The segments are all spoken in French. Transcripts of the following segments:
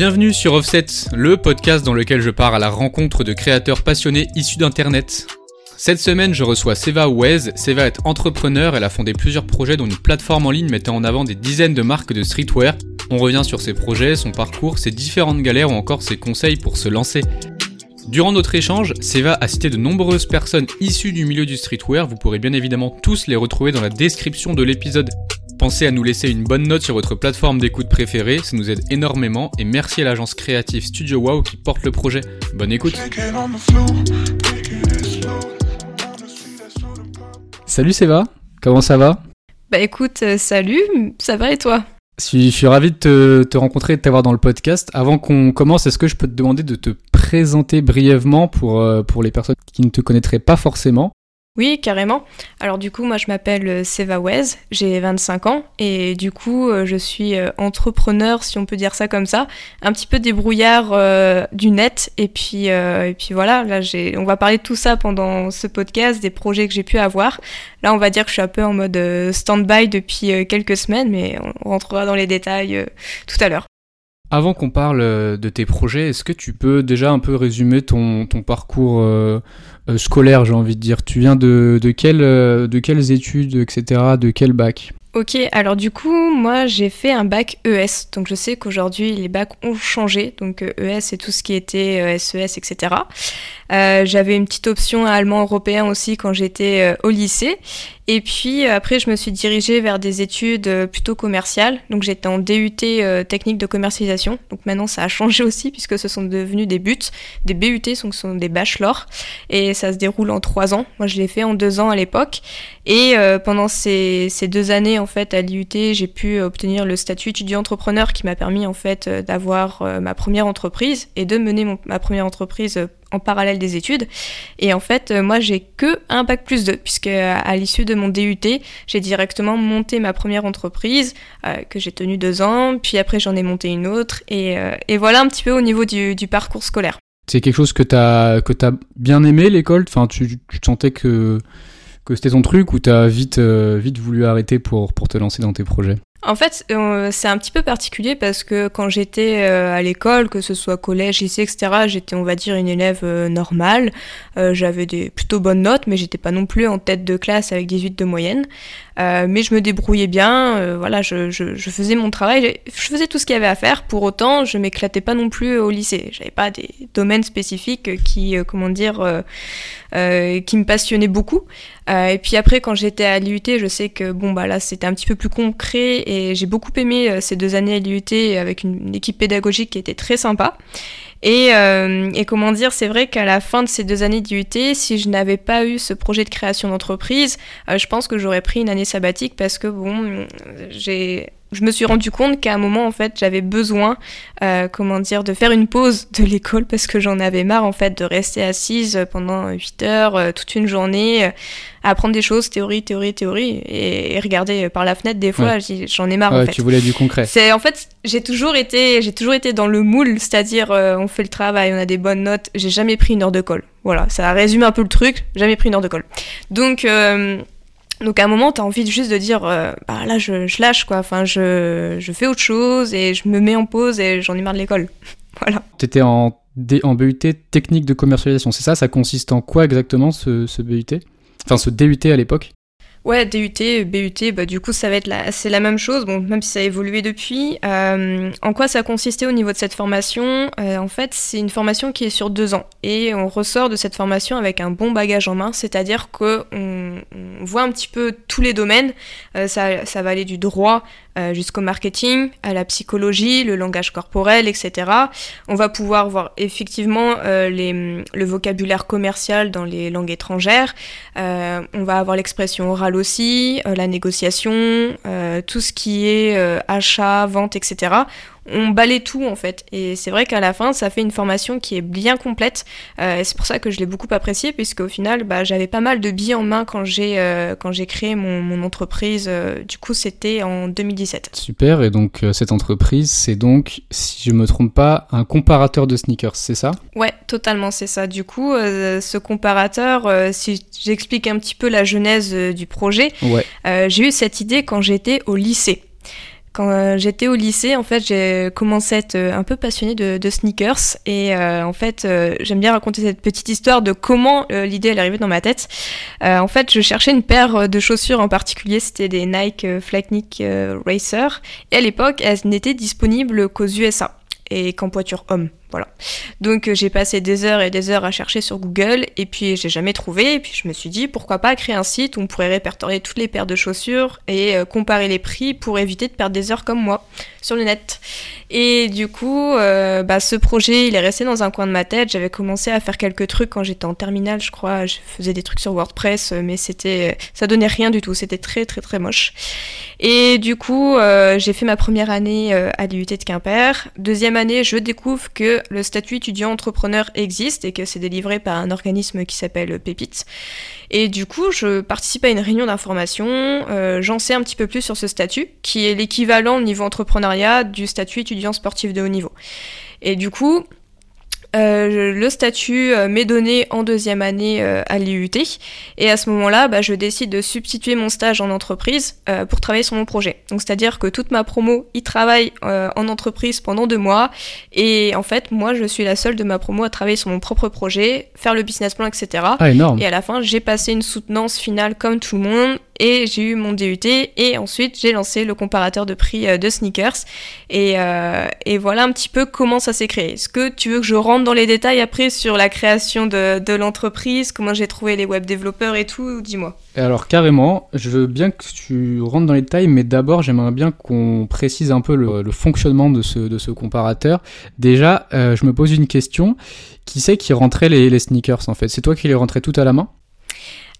Bienvenue sur Offset, le podcast dans lequel je pars à la rencontre de créateurs passionnés issus d'Internet. Cette semaine, je reçois Seva Wez. Seva est entrepreneur, elle a fondé plusieurs projets dont une plateforme en ligne mettant en avant des dizaines de marques de streetwear. On revient sur ses projets, son parcours, ses différentes galères ou encore ses conseils pour se lancer. Durant notre échange, Seva a cité de nombreuses personnes issues du milieu du streetwear, vous pourrez bien évidemment tous les retrouver dans la description de l'épisode. Pensez à nous laisser une bonne note sur votre plateforme d'écoute préférée, ça nous aide énormément et merci à l'agence créative Studio Wow qui porte le projet. Bonne écoute. Salut Seva, comment ça va? Bah écoute, euh, salut, ça va et toi? Je suis, ravi de te, te rencontrer et de t'avoir dans le podcast. Avant qu'on commence, est-ce que je peux te demander de te présenter brièvement pour, euh, pour les personnes qui ne te connaîtraient pas forcément? Oui, carrément. Alors du coup, moi je m'appelle euh, Seva Wez, j'ai 25 ans et du coup euh, je suis euh, entrepreneur, si on peut dire ça comme ça, un petit peu débrouillard du net et puis et puis voilà, là on va parler de tout ça pendant ce podcast, des projets que j'ai pu avoir. Là, on va dire que je suis un peu en mode stand-by depuis quelques semaines mais on rentrera dans les détails tout à l'heure. Avant qu'on parle euh, de tes projets, est-ce que tu peux déjà un peu résumer ton, parcours euh, euh, scolaire, j'ai envie de dire? Tu viens de, de, quel, de quelles études, etc., de quel bac? Ok, alors du coup, moi j'ai fait un bac ES, donc je sais qu'aujourd'hui les bacs ont changé, donc ES c'est tout ce qui était SES, etc. J'avais une petite option allemand européen aussi quand j'étais au lycée. Et puis euh, après, je me suis dirigée vers des études plutôt commerciales. Donc j'étais en DUT technique de commercialisation. Donc maintenant, ça a changé aussi puisque ce sont devenus des buts. Des BUT, donc ce sont des bachelors. Et ça se déroule en trois ans. Moi, je l'ai fait en deux ans à l'époque. Et pendant ces, deux années, en fait, à l'IUT, j'ai pu obtenir le statut étudiant-entrepreneur qui m'a permis, en fait, d'avoir ma première entreprise et de mener ma première entreprise en parallèle des études. Et en fait, euh, moi, j'ai que un bac plus 2, puisque euh, à l'issue de mon DUT, j'ai directement monté ma première entreprise, euh, que j'ai tenue deux ans, puis après j'en ai monté une autre, et, et, voilà un petit peu au niveau du, parcours scolaire. C'est quelque chose que tu as, que as bien aimé, l'école? Enfin, tu, tu sentais que, que c'était ton truc, ou tu as vite, vite voulu arrêter pour, pour te lancer dans tes projets? En fait, euh, c'est un petit peu particulier parce que quand j'étais euh, à l'école, que ce soit collège, lycée, etc., j'étais, on va dire, une élève euh, normale. j'avais des plutôt bonnes notes, mais j'étais pas non plus en tête de classe avec 18 de moyenne. Mais je me débrouillais bien. voilà, je, faisais mon travail, je faisais tout ce qu'il y avait à faire. Pour autant, je m'éclatais pas non plus au lycée. J'avais pas des domaines spécifiques qui, comment dire, qui me passionnaient beaucoup. et puis après, quand j'étais à l'IUT, je sais que bon bah là, c'était un petit peu plus concret et j'ai beaucoup aimé euh, ces deux années à l'IUT avec une, équipe pédagogique qui était très sympa. Et, euh, et, comment dire, c'est vrai qu'à la fin de ces deux années d'IUT, si je n'avais pas eu ce projet de création d'entreprise, euh, je pense que j'aurais pris une année sabbatique parce que bon, j'ai je me suis rendu compte qu'à un moment en fait j'avais besoin euh, comment dire de faire une pause de l'école parce que j'en avais marre en fait de rester assise pendant 8 heures euh, toute une journée euh, à apprendre des choses théorie théorie théorie et, regarder par la fenêtre des fois j'en ai marre ouais, en fait. tu voulais du concret. C'est en fait j'ai toujours été j'ai toujours été dans le moule c'est-à-dire on fait le travail on a des bonnes notes j'ai jamais pris une heure de colle. Voilà ça résume un peu le truc jamais pris une heure de colle. Donc donc à un moment, tu as envie juste de dire, euh, bah là, je, lâche quoi. Enfin, je, je, fais autre chose et je me mets en pause et j'en ai marre de l'école. voilà. Tu étais en, en BUT technique de commercialisation, c'est ça? Ça consiste en quoi exactement ce, ce BUT Enfin, ce DUT à l'époque? Ouais, DUT, BUT, bah, du coup, ça va être la, c'est la même chose, bon, même si ça a évolué depuis. Euh, en quoi ça consistait au niveau de cette formation? Euh, En fait, c'est une formation qui est sur deux ans. Et on ressort de cette formation avec un bon bagage en main, c'est-à-dire qu'on on voit un petit peu tous les domaines. Euh, ça, ça va aller du droit euh, jusqu'au marketing, à la psychologie, le langage corporel, etc. On va pouvoir voir effectivement euh, le vocabulaire commercial dans les langues étrangères. Euh, on va avoir l'expression orale aussi, la négociation, tout ce qui est achat, vente, etc on balaye tout en fait. Et c'est vrai qu'à la fin, ça fait une formation qui est bien complète. Euh, et c'est pour ça que je l'ai beaucoup appréciée, puisque au final, bah, j'avais pas mal de billes en main quand j'ai euh, quand j'ai créé mon, mon entreprise. Euh, du coup, c'était en 2017. Super. Et donc cette entreprise, c'est donc, si je me trompe pas, un comparateur de sneakers, c'est ça? Ouais, totalement, c'est ça. Du coup, ce comparateur, si j'explique un petit peu la genèse du projet, ouais. j'ai eu cette idée quand j'étais au lycée. Quand j'étais au lycée, en fait, j'ai commencé à être un peu passionnée de, sneakers et en fait, j'aime bien raconter cette petite histoire de comment l'idée est arrivée dans ma tête. en fait, je cherchais une paire de chaussures en particulier, c'était des Nike Flyknit Racer et à l'époque, elles n'étaient disponibles qu'aux USA et qu'en poiture homme. Voilà. Donc euh, j'ai passé des heures et des heures à chercher sur Google et puis j'ai jamais trouvé. Et puis je me suis dit pourquoi pas créer un site où on pourrait répertorier toutes les paires de chaussures et euh, comparer les prix pour éviter de perdre des heures comme moi sur le net. Et du coup, euh, bah, ce projet il est resté dans un coin de ma tête. J'avais commencé à faire quelques trucs quand j'étais en terminale, je crois. Je faisais des trucs sur WordPress, mais c'était, ça donnait rien du tout. C'était très très très moche. Et du coup, j'ai fait ma première année à l'IUT de Quimper. Deuxième année, je découvre que le statut étudiant entrepreneur existe et que c'est délivré par un organisme qui s'appelle Pépite. Et du coup, je participe à une réunion d'information, euh, j'en sais un petit peu plus sur ce statut, qui est l'équivalent au niveau entrepreneuriat du statut étudiant sportif de haut niveau. Et du coup, euh, le statut euh, m'est donné en deuxième année euh, à l'IUT et à ce moment-là, bah, je décide de substituer mon stage en entreprise pour travailler sur mon projet. Donc c'est-à-dire que toute ma promo y travaille en entreprise pendant deux mois et en fait moi je suis la seule de ma promo à travailler sur mon propre projet, faire le business plan, etc. Ah, énorme. Et à la fin j'ai passé une soutenance finale comme tout le monde et j'ai eu mon DUT et ensuite j'ai lancé le comparateur de prix euh, de sneakers et, euh, et voilà un petit peu comment ça s'est créé. Est-ce que tu veux que je rentre dans les détails après sur la création de, de l'entreprise, comment j'ai trouvé les web développeurs et tout Dis-moi. Alors carrément, je veux bien que tu rentres dans les détails, mais d'abord j'aimerais bien qu'on précise un peu le, fonctionnement de ce, de ce comparateur. Déjà, euh, je me pose une question. Qui c'est qui rentrait les, les sneakers en fait? C'est toi qui les rentrais tout à la main?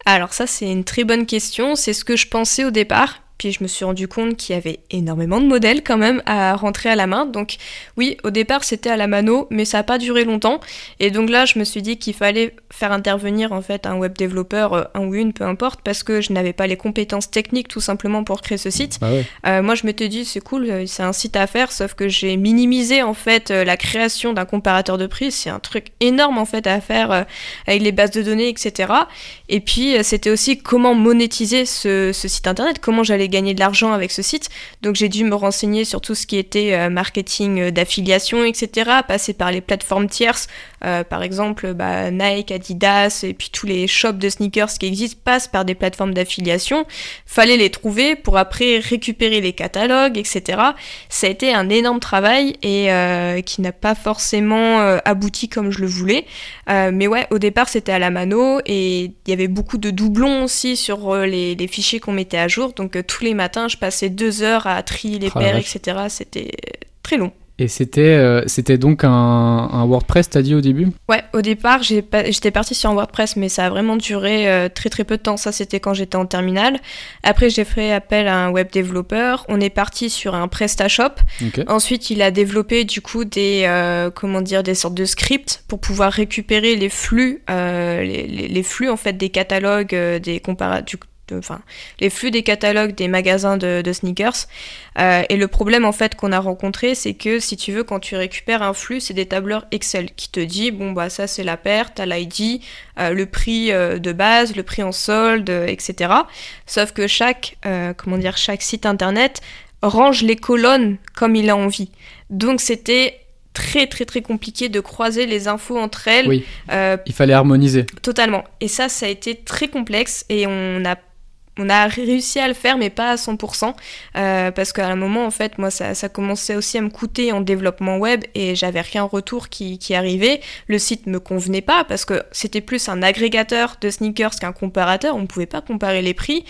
Alors ça c'est une très bonne question, c'est ce que je pensais au départ, puis je me suis rendu compte qu'il y avait énormément de modèles quand même à rentrer à la main. Donc oui, au départ c'était à la mano, mais ça n'a pas duré longtemps. Et donc là, je me suis dit qu'il fallait faire intervenir en fait un web développeur, euh, un ou une, peu importe, parce que je n'avais pas les compétences techniques tout simplement pour créer ce site. Bah euh, moi, je m'étais dit c'est cool, euh, c'est un site à faire, sauf que j'ai minimisé en fait la création d'un comparateur de prix. C'est un truc énorme en fait à faire avec les bases de données, etc. Et puis c'était aussi comment monétiser ce, ce site internet, comment j'allais gagner de l'argent avec ce site. Donc j'ai dû me renseigner sur tout ce qui était euh, marketing euh, d'affiliation, etc. Passer par les plateformes tierces, euh, par exemple bah, Nike, Adidas et puis tous les shops de sneakers qui existent passent par des plateformes d'affiliation. Fallait les trouver pour après récupérer les catalogues, etc. Ça a été un énorme travail et qui n'a pas forcément abouti comme je le voulais. mais ouais, au départ c'était à la mano et il y avait beaucoup de doublons aussi sur les, les fichiers qu'on mettait à jour. Donc tous les matins, je passais deux heures à trier les oh paires, etc. C'était très long. Et c'était euh, c'était donc un, un WordPress, t'as dit au début? Ouais, au départ, j'étais partie sur un WordPress, mais ça a vraiment duré euh, très très peu de temps. Ça, c'était quand j'étais en terminale. Après, j'ai fait appel à un web développeur. On est parti sur un PrestaShop. Ensuite, il a développé du coup des euh, comment dire des sortes de scripts pour pouvoir récupérer les flux, les, les, flux en fait des catalogues, des enfin, les flux des catalogues des magasins de, sneakers. Euh, et le problème en fait qu'on a rencontré, c'est que si tu veux, quand tu récupères un flux, c'est des tableurs Excel qui te dit bon bah ça c'est la perte, t'as l'ID, euh, le prix euh, de base, le prix en solde, etc. Sauf que chaque comment dire chaque site internet range les colonnes comme il a envie. Donc c'était très très très compliqué de croiser les infos entre elles. Oui. il fallait harmoniser. Totalement. Et ça, ça a été très complexe et on a on a réussi à le faire, mais pas à 100%, euh, parce qu'à un moment, en fait, moi, ça, commençait aussi à me coûter en développement web et j'avais rien en retour qui, arrivait. Le site me convenait pas parce que c'était plus un agrégateur de sneakers qu'un comparateur. On ne pouvait pas comparer les prix.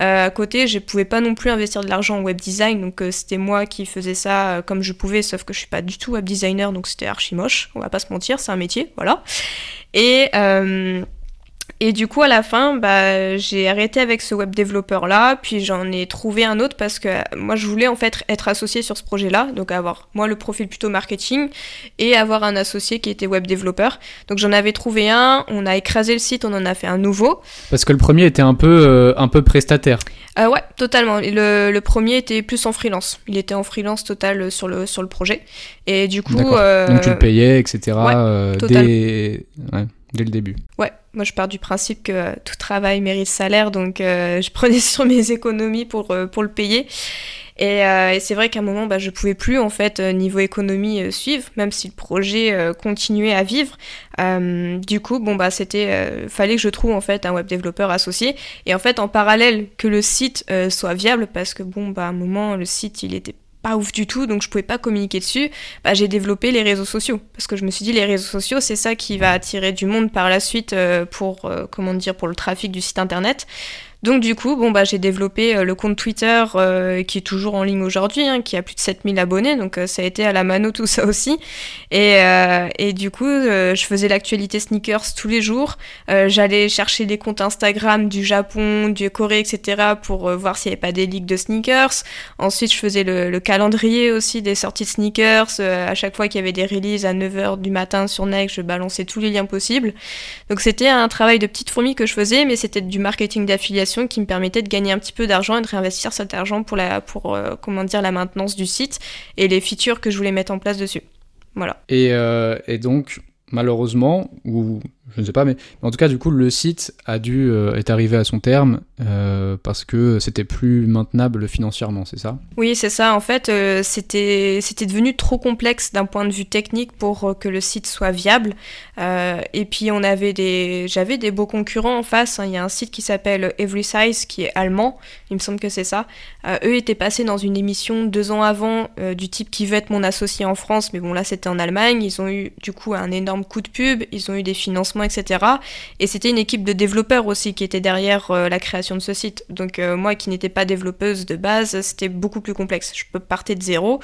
Euh, à côté, je pouvais pas non plus investir de l'argent en web design, donc euh, c'était moi qui faisais ça comme je pouvais, sauf que je suis pas du tout web designer, donc c'était archi moche. On va pas se mentir, c'est un métier, voilà. Et et du coup, à la fin, bah, j'ai arrêté avec ce web développeur là, puis j'en ai trouvé un autre parce que moi, je voulais en fait être associé sur ce projet-là, donc avoir moi le profil plutôt marketing et avoir un associé qui était web développeur. Donc j'en avais trouvé un, on a écrasé le site, on en a fait un nouveau. Parce que le premier était un peu, euh, un peu prestataire. Euh, ouais, totalement. Le, le, premier était plus en freelance. Il était en freelance total sur le, sur le projet. Et du coup. Euh, donc tu le payais, etc. Ouais, des... Ouais. Dès le début. Ouais, moi je pars du principe que tout travail mérite salaire, donc je prenais sur mes économies pour, pour le payer. Euh, et, c'est vrai qu'à un moment, bah, je pouvais plus en fait euh, niveau économie euh, suivre, même si le projet continuait à vivre. du coup, bon bah c'était, fallait que je trouve en fait un web développeur associé. Et en fait, en parallèle que le site soit viable, parce que bon bah à un moment le site il était pas ouf du tout, donc je pouvais pas communiquer dessus, bah, j'ai développé les réseaux sociaux. Parce que je me suis dit, les réseaux sociaux, c'est ça qui va attirer du monde par la suite pour, comment dire, pour le trafic du site internet. Donc du coup, bon bah j'ai développé euh, le compte Twitter euh, qui est toujours en ligne aujourd'hui, hein, qui a plus de 7000 abonnés, donc euh, ça a été à la mano tout ça aussi. Et, du coup, je faisais l'actualité sneakers tous les jours. J'allais chercher des comptes Instagram du Japon, du Corée, etc. pour voir s'il n'y avait pas des ligues de sneakers. Ensuite, je faisais le, le calendrier aussi des sorties de sneakers. à chaque fois qu'il y avait des releases à 9h du matin sur Nike, je balançais tous les liens possibles. Donc c'était un travail de petite fourmi que je faisais, mais c'était du marketing d'affiliation qui me permettait de gagner un petit peu d'argent et de réinvestir cet argent pour, la, pour euh, comment dire, la maintenance du site et les features que je voulais mettre en place dessus. Voilà. Et, euh, donc, malheureusement, ou je ne sais pas, mais en tout cas, du coup, le site a dû euh, est arrivé à son terme euh, parce que c'était plus maintenable financièrement, c'est ça? Oui, c'est ça. En fait, euh, c'était c'était devenu trop complexe d'un point de vue technique pour que le site soit viable. et puis, on avait des, j'avais des beaux concurrents en face. Hein. Il y a un site qui s'appelle Every Size qui est allemand. Il me semble que c'est ça. eux étaient passés dans une émission deux ans avant du type qui veut être mon associé en France, mais bon là, c'était en Allemagne. Ils ont eu du coup un énorme coup de pub. Ils ont eu des financements etc. Et c'était une équipe de développeurs aussi qui était derrière euh, la création de ce site. Donc euh, moi qui n'étais pas développeuse de base, c'était beaucoup plus complexe. Je peux partir de zéro.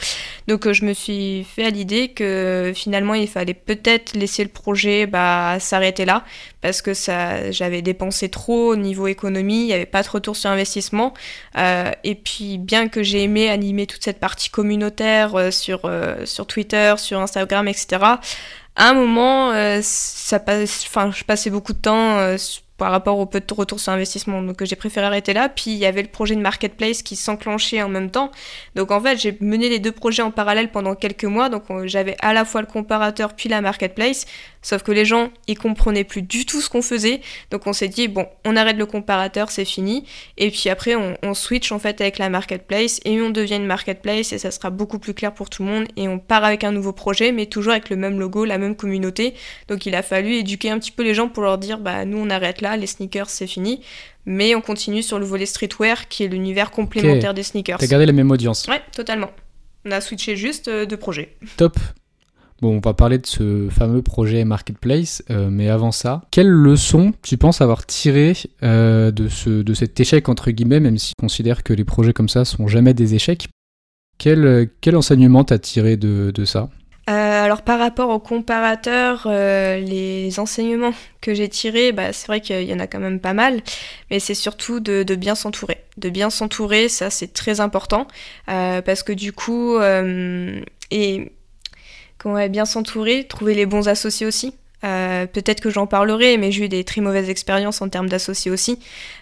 Donc euh, je me suis fait à l'idée que finalement il fallait peut-être laisser le projet bah, s'arrêter là parce que ça, j'avais dépensé trop au niveau économie, il n'y avait pas de retour sur investissement. et puis bien que j'ai aimé animer toute cette partie communautaire sur, sur Twitter, sur Instagram, etc., à un moment, euh, ça passe, enfin, je passais beaucoup de temps euh, par rapport au peu de retour sur investissement. Donc j'ai préféré arrêter là. Puis il y avait le projet de marketplace qui s'enclenchait en même temps. Donc en fait, j'ai mené les deux projets en parallèle pendant quelques mois. Donc j'avais à la fois le comparateur puis la marketplace. Sauf que les gens, ils comprenaient plus du tout ce qu'on faisait. Donc on s'est dit, bon, on arrête le comparateur, c'est fini. Et puis après, on, switch en fait avec la marketplace et on devient une marketplace et ça sera beaucoup plus clair pour tout le monde. Et on part avec un nouveau projet, mais toujours avec le même logo, la même communauté. Donc il a fallu éduquer un petit peu les gens pour leur dire, bah nous on arrête là, les sneakers c'est fini. Mais on continue sur le volet streetwear qui est l'univers complémentaire des sneakers. T'as gardé la même audience Ouais, totalement. On a switché juste euh, de projet. Top. Bon, on va parler de ce fameux projet Marketplace, euh, mais avant ça, quelle leçon tu penses avoir tiré euh, de, ce, de cet échec, entre guillemets, même si on considère que les projets comme ça sont jamais des échecs? Quel, quel enseignement t'as tiré de, ça? Euh, alors par rapport au comparateur, les enseignements que j'ai tirés, bah, c'est vrai qu'il y en a quand même pas mal, mais c'est surtout de, de, bien s'entourer. De bien s'entourer, ça c'est très important, parce que du coup, et qu'on va bien s'entourer, trouver les bons associés aussi. Euh, peut-être que j'en parlerai, mais j'ai eu des très mauvaises expériences en termes d'associés aussi.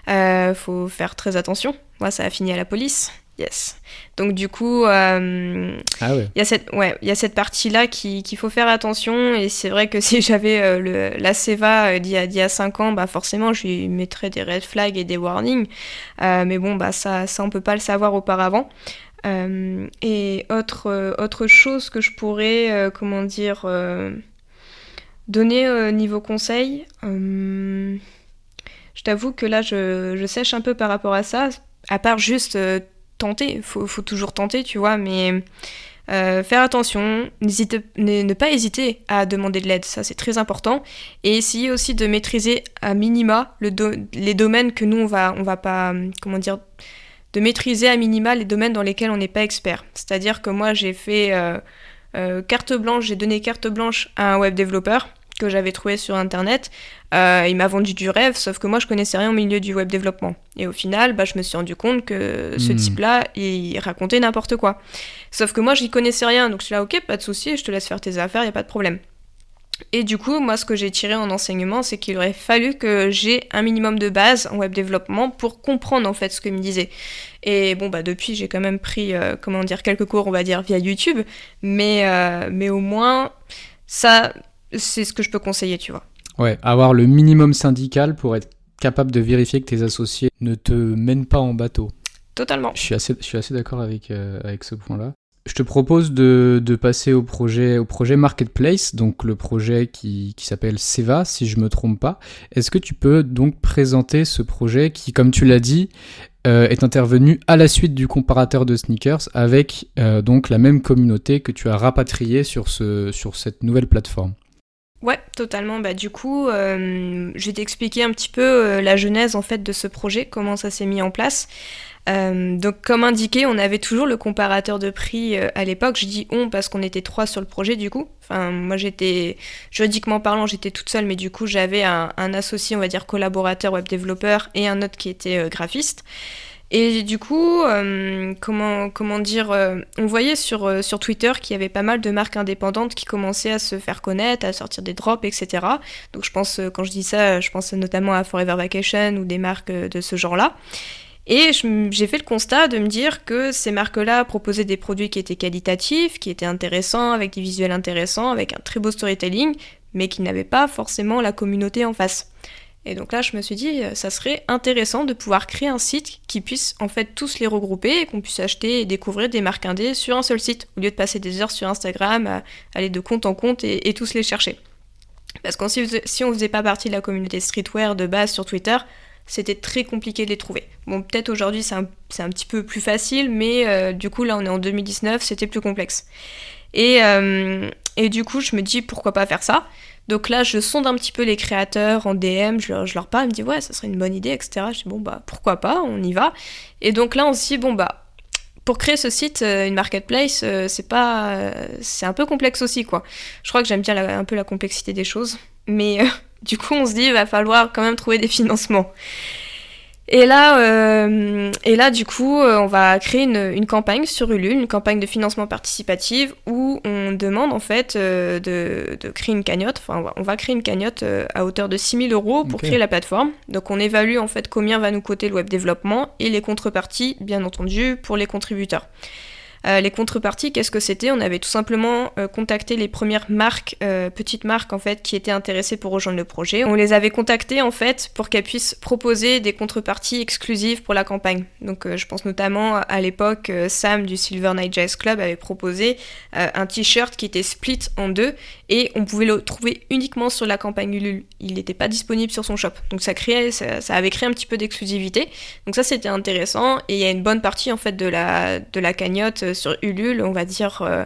Euh, faut faire très attention. Moi, ça a fini à la police. Yes. Donc du coup, euh, ah il y a cette, ouais, il y a cette partie-là qu'il faut faire attention. Et c'est vrai que si j'avais euh, le la Seva d'il y a 5 ans, bah forcément, je lui mettrais des red flags et des warnings. mais bon, bah ça, ça on peut pas le savoir auparavant. Euh, et autre, euh, autre chose que je pourrais, euh, comment dire, donner niveau conseil, je t'avoue que là, je, je, sèche un peu par rapport à ça, à part juste tenter, il faut, faut, toujours tenter, tu vois, mais faire attention, ne, pas hésiter à demander de l'aide, ça c'est très important, et essayer aussi de maîtriser à minima le les domaines que nous on va, on va pas, comment dire, de maîtriser à minima les domaines dans lesquels on n'est pas expert. C'est-à-dire que moi, j'ai fait euh, euh, carte blanche, j'ai donné carte blanche à un web développeur que j'avais trouvé sur internet. Euh, il m'a vendu du rêve, sauf que moi je connaissais rien au milieu du web développement. Et au final, bah, je me suis rendu compte que ce hmm. type-là, il racontait n'importe quoi. Sauf que moi j'y connaissais rien, donc je suis là, ok, pas de souci, je te laisse faire tes affaires, y a pas de problème. Et du coup, moi, ce que j'ai tiré en enseignement, c'est qu'il aurait fallu que j'ai un minimum de base en web développement pour comprendre en fait ce que me disait. Et bon, bah depuis, j'ai quand même pris, euh, comment dire, quelques cours, on va dire, via YouTube, mais, euh, mais au moins, ça, c'est ce que je peux conseiller, tu vois. Ouais, avoir le minimum syndical pour être capable de vérifier que tes associés ne te mènent pas en bateau. Totalement. Je suis assez, je suis assez d'accord avec, euh, avec ce point-là. Je te propose de, passer au projet, Marketplace, donc le projet qui, s'appelle Seva, si je me trompe pas. Est-ce que tu peux donc présenter ce projet qui, comme tu l'as dit, euh, est intervenu à la suite du comparateur de sneakers avec euh, donc la même communauté que tu as rapatriée sur, ce, sur cette nouvelle plateforme? Ouais, totalement. Bah, du coup, euh, je vais t'expliquer un petit peu la genèse en fait de ce projet, comment ça s'est mis en place. Euh, donc, comme indiqué, on avait toujours le comparateur de prix euh, à l'époque. Je dis on parce qu'on était trois sur le projet du coup. Enfin, moi j'étais, juridiquement parlant, j'étais toute seule, mais du coup j'avais un, associé, on va dire collaborateur web développeur et un autre qui était euh, graphiste. Et du coup, comment, dire, on voyait sur Twitter qu'il y avait pas mal de marques indépendantes qui commençaient à se faire connaître, à sortir des drops, etc. Donc je pense, quand je dis ça, je pense notamment à Forever Vacation ou des marques de ce genre-là. Et j'ai fait le constat de me dire que ces marques-là proposaient des produits qui étaient qualitatifs, qui étaient intéressants, avec des visuels intéressants, avec un très beau storytelling, mais qui n'avaient pas forcément la communauté en face. Et donc là, je me suis dit, ça serait intéressant de pouvoir créer un site qui puisse en fait tous les regrouper et qu'on puisse acheter et découvrir des marques indées sur un seul site, au lieu de passer des heures sur Instagram à aller de compte en compte et, tous les chercher. Parce que si, on faisait pas partie de la communauté streetwear de base sur Twitter, c'était très compliqué de les trouver. Bon, peut-être aujourd'hui c'est un, petit peu plus facile, mais euh, du coup là on est en 2019, c'était plus complexe. Et, euh, et du coup je me dis pourquoi pas faire ça? Donc là, je sonde un petit peu les créateurs en DM, je leur, parle, ils me disent ouais, ça serait une bonne idée, etc. Je dis bon, bah pourquoi pas, on y va. Et donc là, on se dit bon, bah pour créer ce site, euh, une marketplace, c'est pas, c'est un peu complexe aussi, quoi. Je crois que j'aime bien un peu la complexité des choses, mais du coup, on se dit il va falloir quand même trouver des financements. Et là, euh, et là, du coup, euh, on va créer une, une, campagne sur Ulule, une campagne de financement participatif où on demande en fait euh, de, de, créer une cagnotte. Enfin, on va, on va créer une cagnotte à hauteur de 6000 euros pour okay. créer la plateforme. Donc, on évalue en fait combien va nous coûter le web développement et les contreparties, bien entendu, pour les contributeurs. Euh, les contreparties, qu'est-ce que c'était? On avait tout simplement euh, contacté les premières marques, euh, petites marques en fait, qui étaient intéressées pour rejoindre le projet. On les avait contactées en fait pour qu'elles puissent proposer des contreparties exclusives pour la campagne. Donc je pense notamment à l'époque, Sam du Silver Night Jazz Club avait proposé un t-shirt qui était split en deux et on pouvait le trouver uniquement sur la campagne Ulule. Il n'était pas disponible sur son shop. Donc ça créait, ça, avait créé un petit peu d'exclusivité. Donc ça c'était intéressant et il y a une bonne partie en fait de la de la cagnotte sur Ulule, on va dire euh,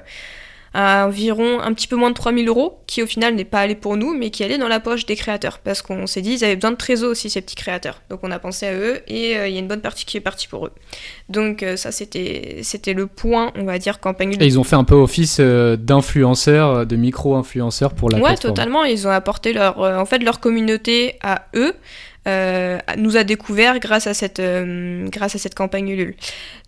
à environ un petit peu moins de 3000 euros, qui au final n'est pas allé pour nous, mais qui allait dans la poche des créateurs, parce qu'on s'est dit ils avaient besoin de trésor aussi, ces petits créateurs. Donc on a pensé à eux, et il euh, y a une bonne partie qui est partie pour eux. Donc euh, ça, c'était le point, on va dire, campagne. Et ils ont fait un peu office euh, d'influenceurs, de micro-influenceurs pour la Ouais, plateforme. totalement, ils ont apporté leur, en fait, leur communauté à eux, euh, nous a découvert grâce à cette, euh, grâce à cette campagne Ulule.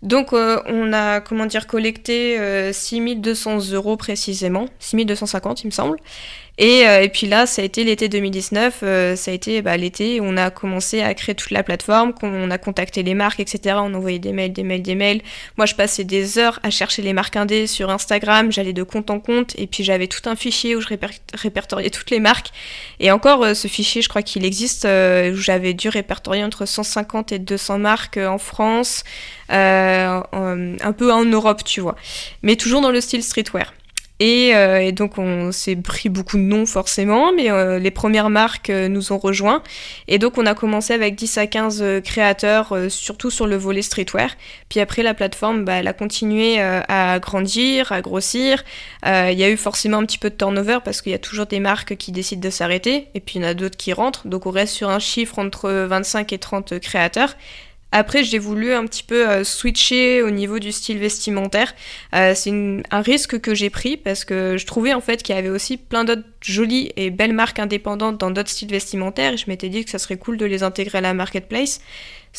Donc euh, on a comment dire collecté 6200 euros précisément, 6250 il me semble. Et, euh, et, puis là, ça a été l'été 2019, euh, ça a été bah, l'été où on a commencé à créer toute la plateforme, on a contacté les marques, etc. On envoyait des mails, des mails, des mails. Moi, je passais des heures à chercher les marques indées sur Instagram, j'allais de compte en compte, et puis j'avais tout un fichier où je réper répertoriais toutes les marques. Et encore, euh, ce fichier, je crois qu'il existe, où j'avais dû répertorier entre 150 et 200 marques en France, un peu en Europe, tu vois. Mais toujours dans le style streetwear. Et, euh, et, donc on s'est pris beaucoup de noms forcément, mais euh, les premières marques euh, nous ont rejoints. Et donc on a commencé avec 10 à 15 créateurs, surtout sur le volet streetwear. Puis après la plateforme, bah, elle a continué à grandir, à grossir. Il y a eu forcément un petit peu de turnover parce qu'il y a toujours des marques qui décident de s'arrêter, et puis il y en a d'autres qui rentrent. Donc on reste sur un chiffre entre 25 et 30 créateurs. Après, j'ai voulu un petit peu euh, switcher au niveau du style vestimentaire. Euh, c'est un risque que j'ai pris parce que je trouvais en fait qu'il y avait aussi plein d'autres jolies et belles marques indépendantes dans d'autres styles vestimentaires et je m'étais dit que ça serait cool de les intégrer à la marketplace.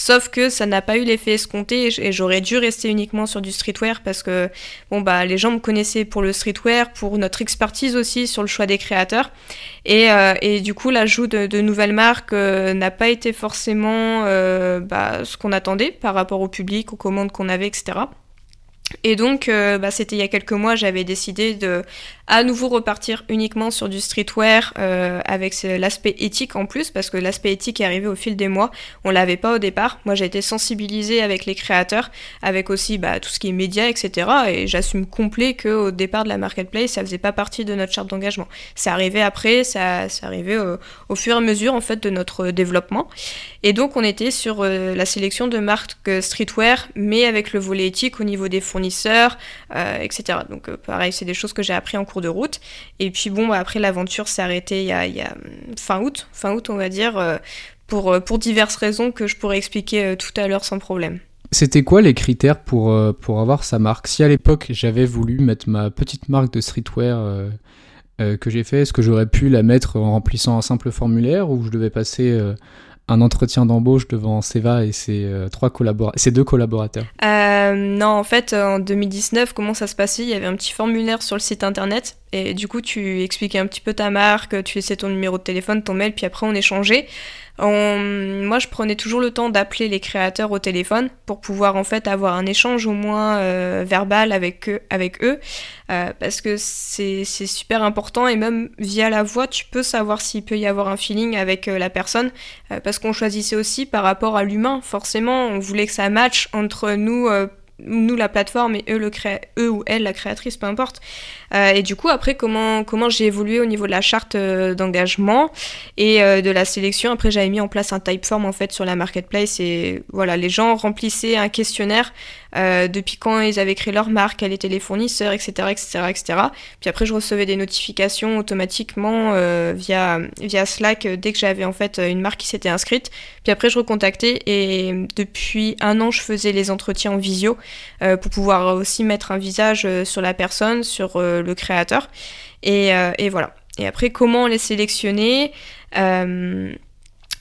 Sauf que ça n'a pas eu l'effet escompté et j'aurais dû rester uniquement sur du streetwear parce que bon bah les gens me connaissaient pour le streetwear, pour notre expertise aussi sur le choix des créateurs et, euh, du coup l'ajout de, nouvelles marques euh, n'a pas été forcément euh, bah, ce qu'on attendait par rapport au public, aux commandes qu'on avait, etc. Et donc, bah, c'était il y a quelques mois, j'avais décidé de à nouveau repartir uniquement sur du streetwear euh, avec l'aspect éthique en plus, parce que l'aspect éthique est arrivé au fil des mois. On l'avait pas au départ. Moi, j'ai été sensibilisée avec les créateurs, avec aussi bah, tout ce qui est médias, etc. Et j'assume complet qu'au départ de la marketplace, ça faisait pas partie de notre charte d'engagement. C'est arrivé après, ça, c'est arrivé au, fur et à mesure en fait de notre développement. Et donc, on était sur euh, la sélection de marques streetwear, mais avec le volet éthique au niveau des fournisseurs, euh, etc. Donc, pareil, c'est des choses que j'ai appris en cours de route. Et puis bon, bah, après l'aventure s'est arrêtée il y, a, hum, fin août, fin août on va dire, euh, pour, euh, pour diverses raisons que je pourrais expliquer euh, tout à l'heure sans problème. C'était quoi les critères pour, pour avoir sa marque? Si à l'époque j'avais voulu mettre ma petite marque de streetwear que j'ai fait, est-ce que j'aurais pu la mettre en remplissant un simple formulaire ou je devais passer un entretien d'embauche devant Seva et ses, euh, trois ses deux collaborateurs euh, Non, en fait, en 2019, comment ça se passait? Il y avait un petit formulaire sur le site internet et du coup, tu expliquais un petit peu ta marque, tu laissais ton numéro de téléphone, ton mail, puis après on échangeait. Moi, je prenais toujours le temps d'appeler les créateurs au téléphone pour pouvoir en fait avoir un échange au moins euh, verbal avec eux, avec eux euh, parce que c'est super important et même via la voix, tu peux savoir s'il peut y avoir un feeling avec euh, la personne, parce qu'on choisissait aussi par rapport à l'humain. Forcément, on voulait que ça matche entre nous nous la plateforme et eux, le cré... eux ou elle la créatrice, peu importe. Euh, et du coup, après, comment, comment j'ai évolué au niveau de la charte euh, d'engagement et euh, de la sélection? Après, j'avais mis en place un typeform en fait sur la marketplace et voilà, les gens remplissaient un questionnaire depuis quand ils avaient créé leur marque, quels étaient les fournisseurs, etc., etc., etc. Puis après, je recevais des notifications automatiquement via via Slack dès que j'avais en fait une marque qui s'était inscrite. Puis après, je recontactais et depuis un an, je faisais les entretiens en visio pour pouvoir aussi mettre un visage sur la personne, sur le créateur. Euh, et, voilà. Et après, comment les sélectionner euh,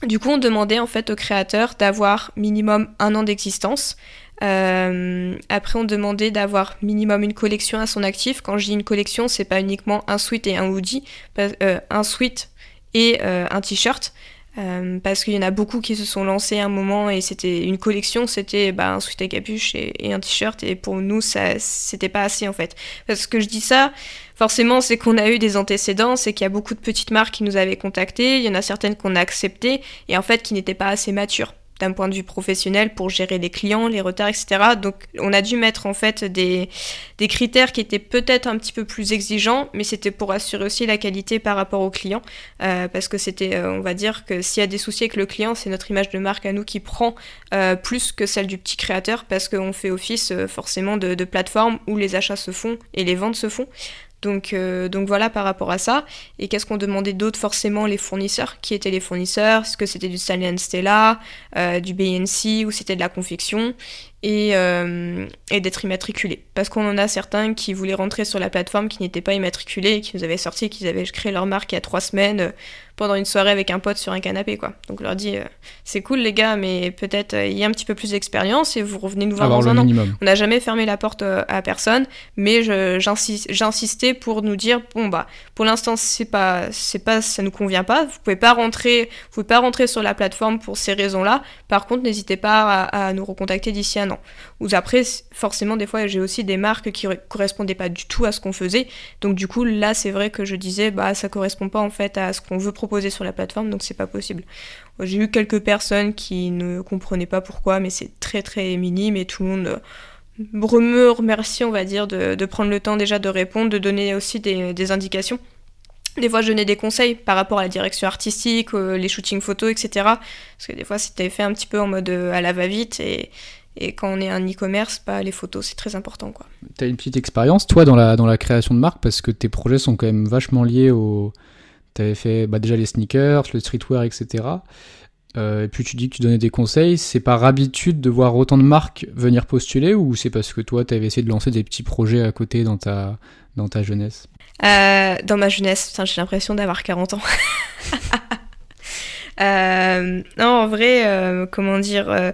Du coup, on demandait en fait au créateur d'avoir minimum un an d'existence. Euh, après, on demandait d'avoir minimum une collection à son actif. Quand je dis une collection, c'est pas uniquement un sweat et un hoodie, un sweat et un t-shirt. Euh, parce qu'il y en a beaucoup qui se sont lancés à un moment et c'était une collection, c'était bah, un sweat à capuche et, un t-shirt et pour nous ça c'était pas assez en fait. Parce que je dis ça, forcément c'est qu'on a eu des antécédents, c'est qu'il y a beaucoup de petites marques qui nous avaient contactés, il y en a certaines qu'on a acceptées et en fait qui n'étaient pas assez matures d'un point de vue professionnel pour gérer les clients, les retards, etc. Donc on a dû mettre en fait des, critères qui étaient peut-être un petit peu plus exigeants, mais c'était pour assurer aussi la qualité par rapport aux clients, euh, parce que c'était, euh, on va dire que s'il y a des soucis avec le client, c'est notre image de marque à nous qui prend euh, plus que celle du petit créateur, parce qu'on fait office forcément de plateforme où les achats se font et les ventes se font. Donc, euh, donc voilà par rapport à ça. Et qu'est-ce qu'on demandait d'autre Forcément les fournisseurs? Qui étaient les fournisseurs? Est-ce que c'était du Stanley Stella, euh, du BNC ou c'était de la confection? Et, euh, et d'être immatriculés. Parce qu'on en a certains qui voulaient rentrer sur la plateforme qui n'étaient pas immatriculés qui nous avaient sorti qu'ils avaient créé leur marque il y a trois semaines pendant une soirée avec un pote sur un canapé quoi. Donc on leur dit c'est cool les gars mais peut-être il y a un petit peu plus d'expérience et vous revenez nous voir dans un an. On n'a jamais fermé la porte à personne mais j'insistais pour nous dire bon bah pour l'instant c'est pas c'est pas ça nous convient pas, vous pouvez pas rentrer vous pouvez pas rentrer sur la plateforme pour ces raisons-là. Par contre, n'hésitez pas à, nous recontacter d'ici un an. Ou après forcément des fois j'ai aussi des marques qui correspondaient pas du tout à ce qu'on faisait. Donc du coup là c'est vrai que je disais bah ça correspond pas en fait à ce qu'on veut proposer sur la plateforme donc c'est pas possible. J'ai eu quelques personnes qui ne comprenaient pas pourquoi mais c'est très très minime et tout le monde me remercie, on va dire, de, prendre le temps déjà de répondre, de donner aussi des, indications. Des fois, je donnais des conseils par rapport à la direction artistique, euh, les shootings photos, etc. Parce que des fois, c'était fait un petit peu en mode euh, à la va-vite et, quand on est un e-commerce, pas bah, les photos, c'est très important. Tu as une petite expérience, toi, dans la, dans la création de marque, parce que tes projets sont quand même vachement liés au. Tu avais fait bah, déjà les sneakers, le streetwear, etc. Euh, et puis tu dis que tu donnais des conseils, c'est par habitude de voir autant de marques venir postuler ou c'est parce que toi tu avais essayé de lancer des petits projets à côté dans ta, dans ta jeunesse? Euh, Dans ma jeunesse, j'ai l'impression d'avoir 40 ans. non, en vrai, comment dire,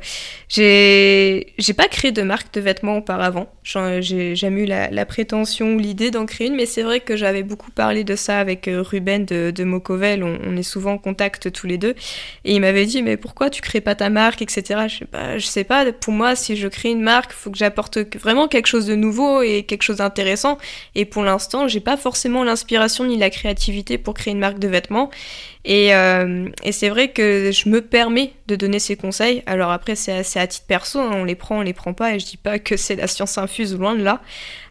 j'ai j'ai pas créé de marque de vêtements auparavant. J'ai jamais eu la, prétention ou l'idée d'en créer une, mais c'est vrai que j'avais beaucoup parlé de ça avec Ruben de, de Mocovel. On, est souvent en contact tous les deux, et il m'avait dit mais pourquoi tu crées pas ta marque, etc. Je sais pas, je sais pas. Pour moi, si je crée une marque, faut que j'apporte vraiment quelque chose de nouveau et quelque chose d'intéressant. Et pour l'instant, j'ai pas forcément l'inspiration ni la créativité pour créer une marque de vêtements. Et, euh, et c'est vrai que je me permets de donner ces conseils. Alors après, c'est à titre perso, hein, on les prend, on les prend pas, et je dis pas que c'est la science infuse loin de là.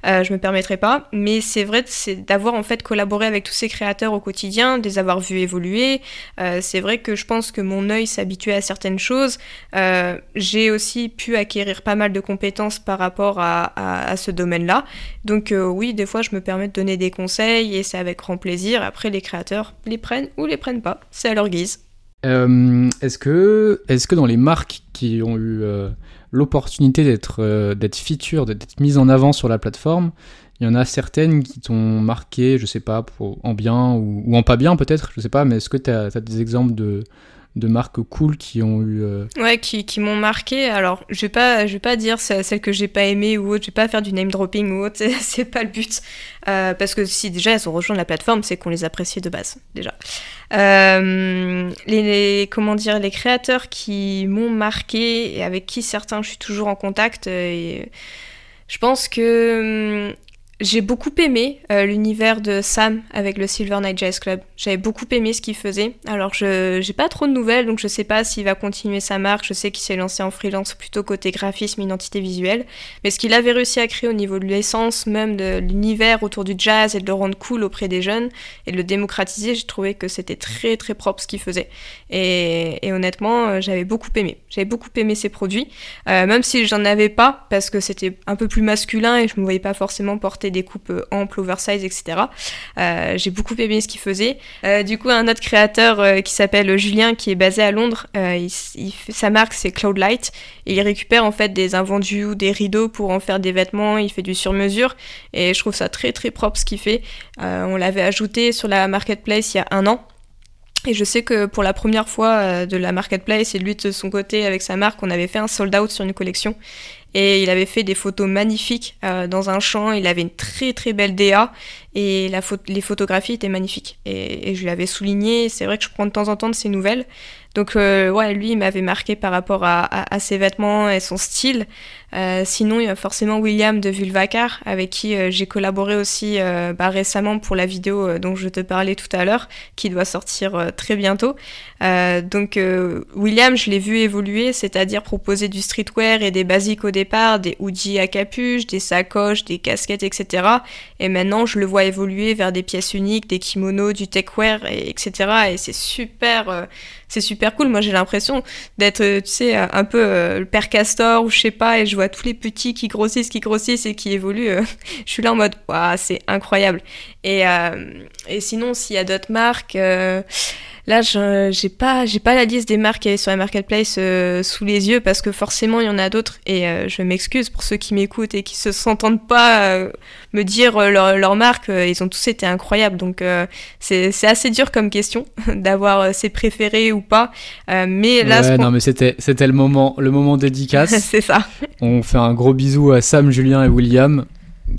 Euh, je me permettrai pas, mais c'est vrai c'est d'avoir en fait collaboré avec tous ces créateurs au quotidien, de les avoir vus évoluer. Euh, c'est vrai que je pense que mon œil s'habituait à certaines choses. Euh, j'ai aussi pu acquérir pas mal de compétences par rapport à ce domaine-là. Donc euh, oui, des fois, je me permets de donner des conseils et c'est avec grand plaisir. Après, les créateurs les prennent ou les prennent pas, c'est à leur guise. Euh, est-ce que, est que dans les marques qui ont eu euh, l'opportunité d'être euh, d'être feature, d'être mises en avant sur la plateforme, il y en a certaines qui t'ont marqué, je sais pas, en bien ou, en pas bien peut-être, je sais pas, mais est-ce que tu as, des exemples de, de marques cool qui ont eu. Euh, ouais, qui, qui m'ont marqué. Alors, je vais pas, je vais pas dire celles que j'ai pas aimées ou autre. Je vais pas faire du name dropping ou autre. C'est pas le but. Euh, parce que si déjà elles ont rejoint la plateforme, c'est qu'on les appréciait de base déjà. Euh, les, comment dire, les créateurs qui m'ont marqué et avec qui certains je suis toujours en contact. Et, je pense que hum, j'ai beaucoup aimé euh, l'univers de Sam avec le Silver Night Jazz Club. J'avais beaucoup aimé ce qu'il faisait. Alors, je j'ai pas trop de nouvelles, donc je sais pas s'il va continuer sa marque. Je sais qu'il s'est lancé en freelance plutôt côté graphisme, identité visuelle. Mais ce qu'il avait réussi à créer au niveau de l'essence, même de l'univers autour du jazz et de le rendre cool auprès des jeunes et de le démocratiser, j'ai trouvé que c'était très très propre ce qu'il faisait. Et, honnêtement, euh, j'avais beaucoup aimé. J'avais beaucoup aimé ses produits, euh, même si j'en avais pas parce que c'était un peu plus masculin et je me voyais pas forcément porter des coupes euh, amples, oversize, etc. Euh, j'ai beaucoup aimé ce qu'il faisait. Euh, du coup, un autre créateur qui s'appelle Julien, qui est basé à Londres, sa marque c'est Cloudlight et il récupère en fait des invendus ou des rideaux pour en faire des vêtements. Il fait du sur-mesure et je trouve ça très très propre ce qu'il fait. on l'avait ajouté sur la marketplace il y a un an. Et je sais que pour la première fois de la marketplace et lui de son côté avec sa marque, on avait fait un sold out sur une collection et il avait fait des photos magnifiques euh, dans un champ. Il avait une très très belle DA et la les photographies étaient magnifiques. Et, et je l'avais souligné. C'est vrai que je prends de temps en temps de ses nouvelles. Donc euh, ouais, lui, il m'avait marqué par rapport à, à, ses vêtements et son style. Euh, sinon, il y a forcément William de Vulvacar, avec qui euh, j'ai collaboré aussi euh, bah, récemment pour la vidéo euh, dont je te parlais tout à l'heure, qui doit sortir très bientôt. donc William, je l'ai vu évoluer, c'est-à-dire proposer du streetwear et des basiques au départ, des hoodies à capuche, des sacoches, des casquettes, etc. Et maintenant, je le vois évoluer vers des pièces uniques, des kimonos, du techwear, et, etc. Et c'est super c'est super cool. Moi, j'ai l'impression d'être, euh, tu sais, un peu euh, le père Castor ou je sais pas, et je vois tous les petits qui grossissent, qui grossissent et qui évoluent. Euh, je suis là en mode, waouh, c'est incroyable. Et, et sinon, s'il y a d'autres marques, Là, j'ai pas, j'ai pas la liste des marques qui est sur la marketplace euh, sous les yeux parce que forcément il y en a d'autres et euh, je m'excuse pour ceux qui m'écoutent et qui se s'entendent pas euh, me dire leur, leur marque. ils ont tous été incroyables, donc c'est, c'est assez dur comme question d'avoir ses préférés ou pas. mais là, ouais, non, mais c'était, c'était le moment, le moment dédicace. c'est ça. On fait un gros bisou à Sam, Julien et William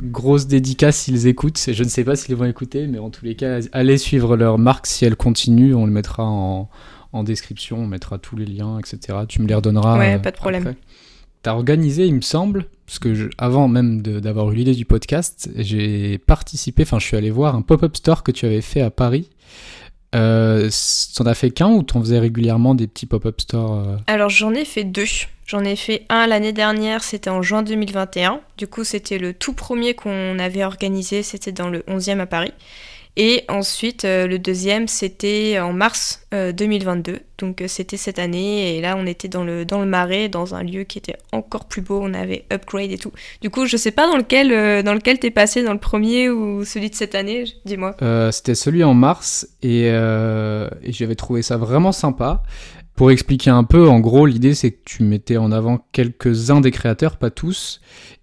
grosse dédicace s'ils écoutent. Je ne sais pas s'ils vont écouter, mais en tous les cas, allez suivre leur marque si elle continue. On le mettra en, description, on mettra tous les liens, etc. Tu me les redonneras. Ouais, pas de problème. Tu as organisé, il me semble, parce que avant même d'avoir eu l'idée du podcast, j'ai participé, enfin je suis allé voir un pop-up store que tu avais fait à Paris. Euh, t'en as fait qu'un ou t'en faisais régulièrement des petits pop-up stores euh? Alors j'en ai fait deux. J'en ai fait un l'année dernière, c'était en juin 2021. Du coup, c'était le tout premier qu'on avait organisé, c'était dans le 11e à Paris. Et ensuite, euh, le deuxième, c'était en mars 2022. Euh, Donc, euh, c'était cette année. Et là, on était dans le, dans le marais, dans un lieu qui était encore plus beau. On avait upgrade et tout. Du coup, je sais pas dans lequel, dans lequel t'es passé, dans le premier ou celui de cette année, dis-moi. c'était celui en mars. Et j'avais trouvé ça vraiment sympa. Pour expliquer un peu, en gros, l'idée c'est que tu mettais en avant quelques-uns des créateurs, pas tous,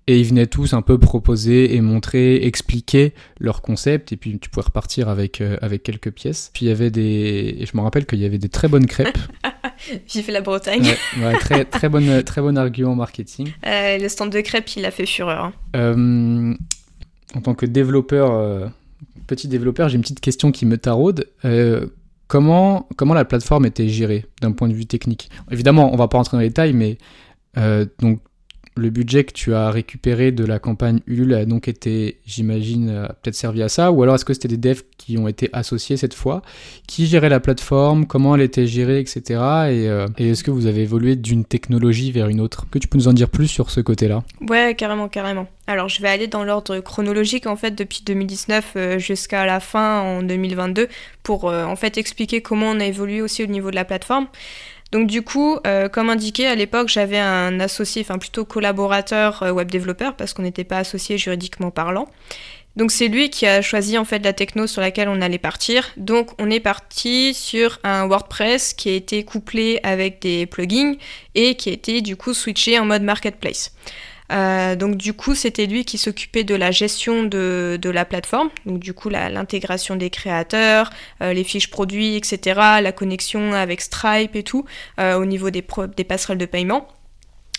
et ils venaient tous un peu proposer et montrer, expliquer leur concept, et puis tu pouvais repartir avec, euh, avec quelques pièces. Puis il y avait des. Et je me rappelle qu'il y avait des très bonnes crêpes. J'ai fait la Bretagne. Ouais, très, très, bonne, très bon argument marketing. Euh, le stand de crêpes, il a fait fureur. Hein. Euh, en tant que développeur, petit développeur, j'ai une petite question qui me taraude. Comment, la plateforme était gérée d'un point de vue technique? Évidemment, on va pas rentrer dans les détails, mais euh, donc le budget que tu as récupéré de la campagne Ulule a donc été, j'imagine, peut-être servi à ça Ou alors est-ce que c'était des devs qui ont été associés cette fois? Qui gérait la plateforme? Comment elle était gérée, etc. Euh, et, est-ce que vous avez évolué d'une technologie vers une autre? Que tu peux nous en dire plus sur ce côté-là? Ouais, carrément, carrément. Alors je vais aller dans l'ordre chronologique en fait depuis 2019 euh, jusqu'à la fin en 2022 pour euh, en fait expliquer comment on a évolué aussi au niveau de la plateforme. Donc du coup, euh, comme indiqué, à l'époque, j'avais un associé, enfin plutôt collaborateur euh, web développeur, parce qu'on n'était pas associé juridiquement parlant. Donc c'est lui qui a choisi en fait la techno sur laquelle on allait partir. Donc on est parti sur un WordPress qui a été couplé avec des plugins et qui a été du coup switché en mode marketplace. Euh, donc du coup, c'était lui qui s'occupait de la gestion de, la plateforme, donc du coup l'intégration des créateurs, euh, les fiches produits, etc., la connexion avec Stripe et tout, euh, au niveau des, des passerelles de paiement.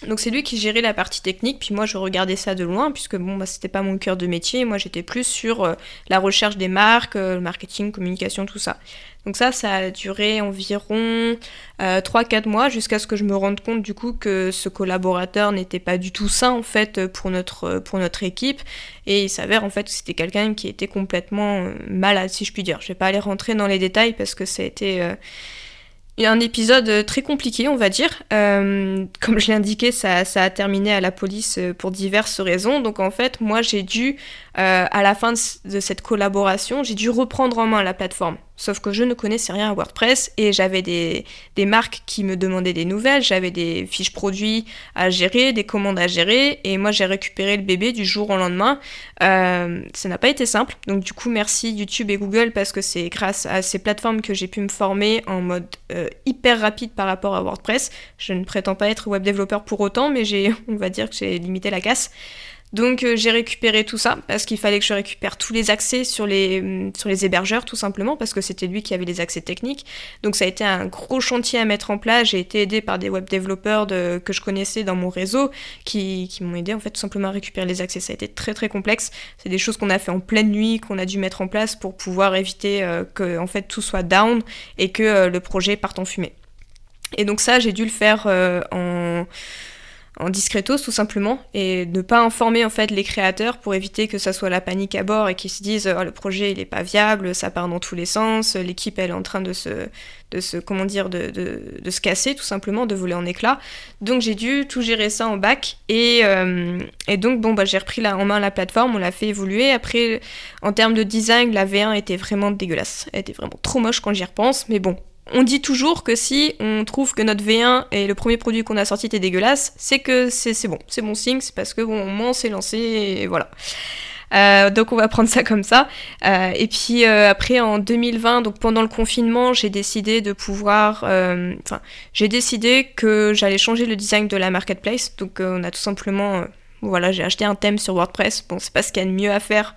Donc c'est lui qui gérait la partie technique, puis moi je regardais ça de loin, puisque bon, bah, c'était pas mon cœur de métier, moi j'étais plus sur la recherche des marques, le marketing, communication, tout ça. Donc ça, ça a duré environ 3-4 euh, mois jusqu'à ce que je me rende compte du coup que ce collaborateur n'était pas du tout sain en fait pour notre, pour notre équipe et il s'avère en fait que c'était quelqu'un qui était complètement euh, malade si je puis dire. Je vais pas aller rentrer dans les détails parce que ça a été euh, un épisode très compliqué, on va dire. comme je l'ai indiqué, ça, ça, a terminé à la police pour diverses raisons. Donc en fait, moi j'ai dû, à la fin de cette collaboration, j'ai dû reprendre en main la plateforme. Sauf que je ne connaissais rien à WordPress et j'avais des, marques qui me demandaient des nouvelles, j'avais des fiches produits à gérer, des commandes à gérer et moi j'ai récupéré le bébé du jour au lendemain. Euh, ça n'a pas été simple, donc du coup merci YouTube et Google parce que c'est grâce à ces plateformes que j'ai pu me former en mode euh, hyper rapide par rapport à WordPress. Je ne prétends pas être web développeur pour autant, mais j'ai, on va dire que j'ai limité la casse. Donc euh, j'ai récupéré tout ça parce qu'il fallait que je récupère tous les accès sur les, mm, sur les hébergeurs tout simplement parce que c'était lui qui avait les accès techniques. Donc ça a été un gros chantier à mettre en place. J'ai été aidé par des web développeurs que je connaissais dans mon réseau qui, qui m'ont aidé en fait tout simplement à récupérer les accès. Ça a été très très complexe. C'est des choses qu'on a fait en pleine nuit, qu'on a dû mettre en place pour pouvoir éviter euh, que en fait tout soit down et que euh, le projet parte en fumée. Et donc ça j'ai dû le faire en en discretos tout simplement et ne pas informer en fait les créateurs pour éviter que ça soit la panique à bord et qu'ils se disent oh, le projet il est pas viable, ça part dans tous les sens, l'équipe elle est en train de se, de se comment dire de, se casser tout simplement, de voler en éclats. Donc j'ai dû tout gérer ça en bac et, euh, et donc bon bah j'ai repris en main la plateforme, on l'a fait évoluer. Après en termes de design la V1 était vraiment dégueulasse, elle était vraiment trop moche quand j'y repense, mais bon on dit toujours que si on trouve que notre V1 et le premier produit qu'on a sorti était dégueulasse, c'est que c'est bon, c'est bon signe, c'est parce que bon, au moins on lancé et voilà. Euh, donc on va prendre ça comme ça. Euh, et puis euh, après en 2020, donc pendant le confinement, j'ai décidé de pouvoir, enfin j'ai décidé que j'allais changer le design de la marketplace. Donc on a tout simplement, voilà, j'ai acheté un thème sur WordPress. Bon, c'est pas ce qu'il y a de mieux à faire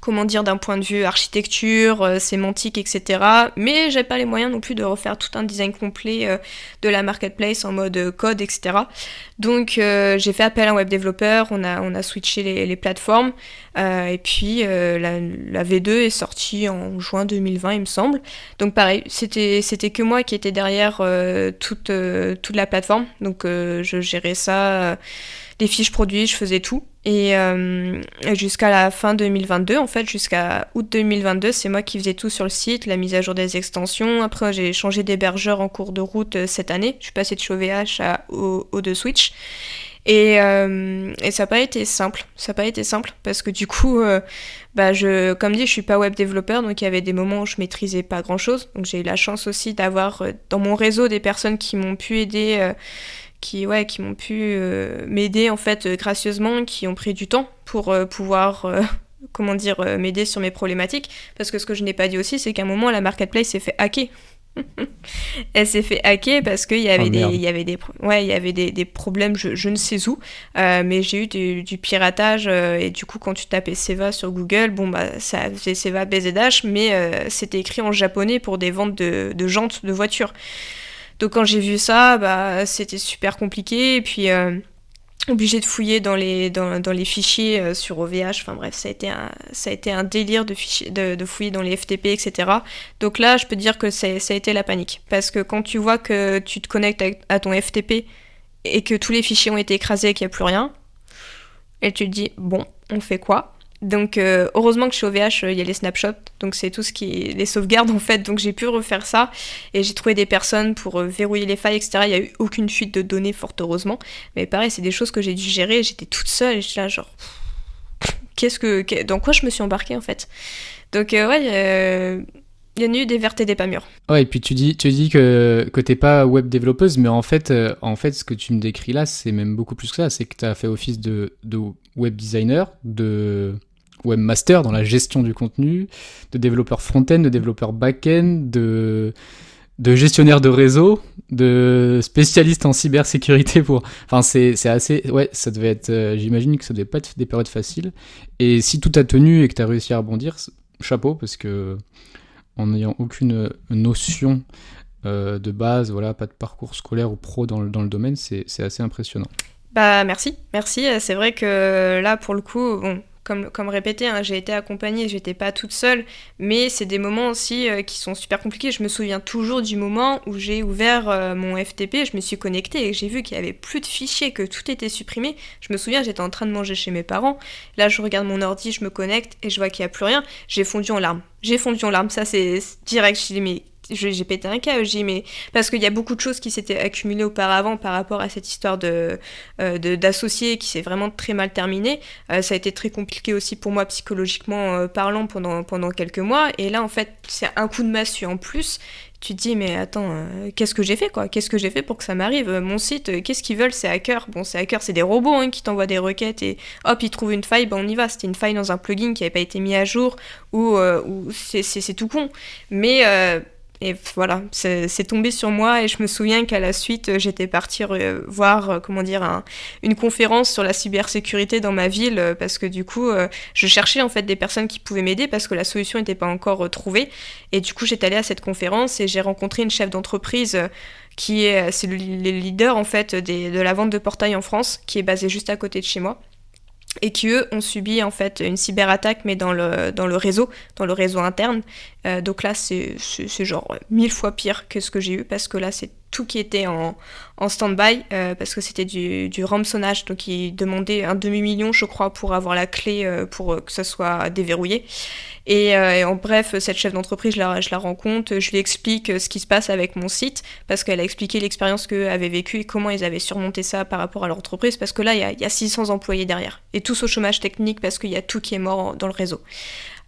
comment dire, d'un point de vue architecture, euh, sémantique, etc. Mais j'ai pas les moyens non plus de refaire tout un design complet euh, de la marketplace en mode euh, code, etc. Donc j'ai fait appel à un web développeur, on a, switché les, plateformes, et puis la, V2 est sortie en juin 2020, il me semble. Donc pareil, c'était, c'était que moi qui étais derrière toute, toute la plateforme, donc je gérais ça les fiches produits, je faisais tout. Euh, et, jusqu'à la fin 2022, en fait, jusqu'à août 2022, c'est moi qui faisais tout sur le site, la mise à jour des extensions. Après, j'ai changé d'hébergeur en cours de route euh, cette année. Je suis passée de VH à O2 Switch. Et, euh, ça n'a pas été simple. Ça n'a pas été simple parce que du coup, bah je, comme dit, je suis pas web développeur, donc il y avait des moments où je maîtrisais pas grand chose. Donc j'ai eu la chance aussi d'avoir dans mon réseau des personnes qui m'ont pu aider qui, ouais, qui m'ont pu euh, m'aider en fait euh, gracieusement, qui ont pris du temps pour euh, pouvoir, comment dire, m'aider sur mes problématiques. Parce que ce que je n'ai pas dit aussi, c'est qu'à un moment, la marketplace s'est fait hacker. Elle s'est fait hacker parce qu'il y avait oh, des, il y avait des, ouais, il y avait des, des problèmes, je, je, ne sais où, euh, mais j'ai eu du, piratage euh, et du coup quand tu tapais Seva sur Google, bon bah ça faisait Seva BZH, mais euh, c'était écrit en japonais pour des ventes de, de jantes de voitures. Donc quand j'ai vu ça, bah c'était super compliqué et puis obligé de fouiller dans les, fichiers euh, sur OVH. Enfin bref, ça a été un, délire de, fichier, fouiller dans les FTP, etc. Donc là, je peux dire que ça a été la panique. Parce que quand tu vois que tu te connectes à, ton FTP et que tous les fichiers ont été écrasés et qu'il n'y a plus rien, et tu te dis, bon, on fait quoi? Donc euh, heureusement que chez OVH, euh, il y a les snapshots, donc c'est tout ce qui est les sauvegardes en fait, donc j'ai pu refaire ça et j'ai trouvé des personnes pour euh, verrouiller les failles, etc. Il n'y a eu aucune fuite de données fort heureusement, mais pareil, c'est des choses que j'ai dû gérer, j'étais toute seule et j'étais là genre qu'est-ce que dans quoi je me suis embarquée en fait? Donc ouais, il y en a eu des vertes et des pas mûres. Ouais, et puis tu dis, tu dis que, que t'es pas web développeuse, mais en fait, en fait, ce que tu me décris là, c'est même beaucoup plus que ça. C'est que tu as fait office de, de web designer, de webmaster dans la gestion du contenu, de développeur front-end, de développeur back-end, de, de gestionnaire de réseau, de spécialiste en cybersécurité pour. Enfin, c'est assez. Ouais, ça devait être. Euh, j'imagine que ça devait pas être des périodes faciles. Et si tout a tenu et que tu as réussi à rebondir, chapeau, parce que en n'ayant aucune notion euh, de base, voilà, pas de parcours scolaire ou pro dans le, dans le domaine, c'est assez impressionnant. Bah merci, merci. C'est vrai que là, pour le coup, bon, comme, comme répété, hein, j'ai été accompagnée, j'étais pas toute seule, mais c'est des moments aussi euh, qui sont super compliqués. Je me souviens toujours du moment où j'ai ouvert euh, mon FTP, je me suis connectée et j'ai vu qu'il y avait plus de fichiers, que tout était supprimé. Je me souviens, j'étais en train de manger chez mes parents. Là, je regarde mon ordi, je me connecte et je vois qu'il y a plus rien. J'ai fondu en larmes. J'ai fondu en larmes, ça c'est direct. Je dis, mais j'ai pété un câble, j'ai mais parce qu'il y a beaucoup de choses qui s'étaient accumulées auparavant par rapport à cette histoire de euh, qui s'est vraiment très mal terminée. Euh, ça a été très compliqué aussi pour moi psychologiquement euh, parlant pendant pendant quelques mois. Et là en fait c'est un coup de massue en plus. Tu te dis mais attends qu'est-ce que j'ai fait quoi? Qu'est-ce que j'ai fait pour que ça m'arrive? Mon site qu'est-ce qu'ils veulent? C'est hackers. Bon c'est hackers c'est des robots hein, qui t'envoient des requêtes et hop ils trouvent une faille, ben on y va. C'était une faille dans un plugin qui n'avait pas été mis à jour ou, ou c'est tout con. Mais et voilà, c'est tombé sur moi et je me souviens qu'à la suite, j'étais partie voir, euh, comment dire, une conférence sur la cybersécurité dans ma ville euh, parce que du coup, euh, je cherchais en fait des personnes qui pouvaient m'aider parce que la solution n'était pas encore trouvée. Et du coup, j'étais allée à cette conférence et j'ai rencontré une chef d'entreprise qui est, c'est le, leader en fait de la vente de portail en France, qui est basée juste à côté de chez moi et qui eux ont subi en fait une cyberattaque mais dans le, dans le réseau, dans le réseau interne. Euh, donc là c'est genre mille fois pire que ce que j'ai eu parce que là c'est tout qui était en, stand-by euh, parce que c'était du, du rançonnage, donc ils demandaient un demi-million, je crois, pour avoir la clé euh, pour que ça soit déverrouillé. Et, euh, en bref, cette chef d'entreprise, je la, je la rencontre, je lui explique ce qui se passe avec mon site parce qu'elle a expliqué l'expérience qu'eux avaient vécue et comment ils avaient surmonté ça par rapport à leur entreprise parce que là, il y a, y a 600 employés derrière et tous au chômage technique parce qu'il y a tout qui est mort dans le réseau.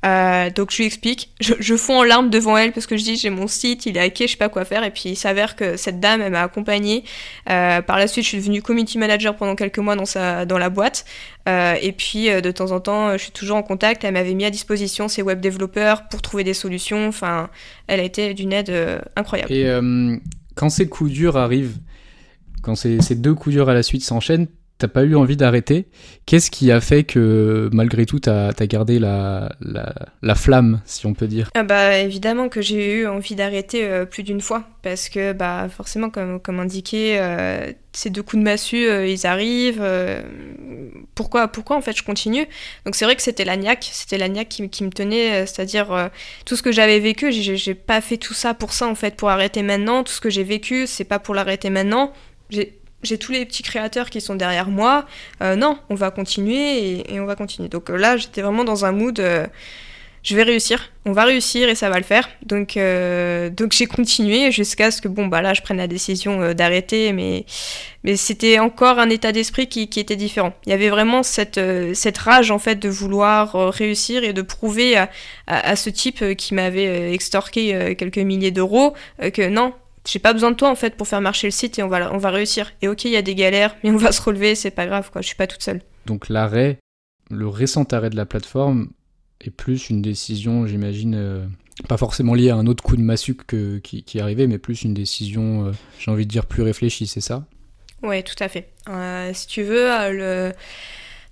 Euh, donc je lui explique, je, je fonds en larmes devant elle parce que je dis j'ai mon site, il est hacké, je sais pas quoi faire. Et puis il s'avère que cette dame, elle m'a accompagnée. Euh, par la suite, je suis devenue community manager pendant quelques mois dans, sa, dans la boîte. Euh, et puis de temps en temps, je suis toujours en contact. Elle m'avait mis à disposition ses web développeurs pour trouver des solutions. Enfin, elle a été d'une aide incroyable. Et quand ces coups durs arrivent, quand ces, ces deux coups durs à la suite s'enchaînent, t'as pas eu envie d'arrêter. Qu'est-ce qui a fait que malgré tout t'as as gardé la, la, la, flamme, si on peut dire? Ah Bah évidemment que j'ai eu envie d'arrêter euh, plus d'une fois parce que bah forcément comme, comme indiqué euh, ces deux coups de massue euh, ils arrivent. pourquoi pourquoi en fait je continue? Donc c'est vrai que c'était la niaque, c'était la niaque qui, qui me tenait, c'est-à-dire tout ce que j'avais vécu, j'ai pas fait tout ça pour ça en fait pour arrêter maintenant. Tout ce que j'ai vécu c'est pas pour l'arrêter maintenant. J'ai tous les petits créateurs qui sont derrière moi. Euh, non, on va continuer et, on va continuer. Donc euh, là, j'étais vraiment dans un mood. Euh, je vais réussir, on va réussir et ça va le faire. Donc, donc j'ai continué jusqu'à ce que bon bah là je prenne la décision d'arrêter, mais mais c'était encore un état d'esprit qui, était différent. Il y avait vraiment cette rage en fait de vouloir réussir et de prouver à ce type qui m'avait extorqué quelques milliers d'euros que non, j'ai pas besoin de toi en fait pour faire marcher le site et on va, on va réussir. Et ok, il y a des galères, mais on va se relever, c'est pas grave quoi, je suis pas toute seule. Donc l'arrêt, le récent arrêt de la plateforme est plus une décision, j'imagine, euh, pas forcément lié à un autre coup de massue qui, qui est arrivé, mais plus une décision, j'ai envie de dire, plus réfléchie, c'est ça? Oui, tout à fait. si tu veux, le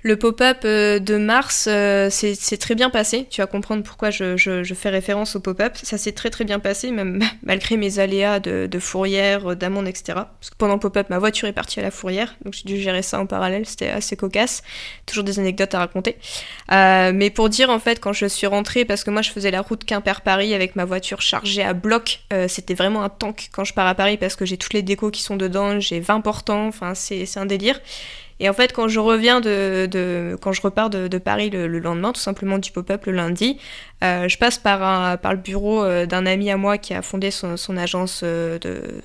le pop-up euh, de mars, euh, c'est très bien passé. Tu vas comprendre pourquoi je, fais référence au pop-up. Ça s'est très très bien passé, même malgré mes aléas de, fourrière, d'amende, etc. Parce que pendant pop-up, ma voiture est partie à la fourrière, donc j'ai dû gérer ça en parallèle. C'était assez cocasse. Toujours des anecdotes à raconter. Euh, mais pour dire, en fait, quand je suis rentrée, parce que moi je faisais la route Quimper-Paris avec ma voiture chargée à bloc, c'était vraiment un tank quand je pars à Paris parce que j'ai toutes les décos qui sont dedans, j'ai 20 portants, enfin c'est un délire. Et en fait, quand je reviens de, quand je repars de, Paris le, lendemain, tout simplement du pop-up le lundi, euh, je passe par, par le bureau euh, d'un ami à moi qui a fondé son, agence euh,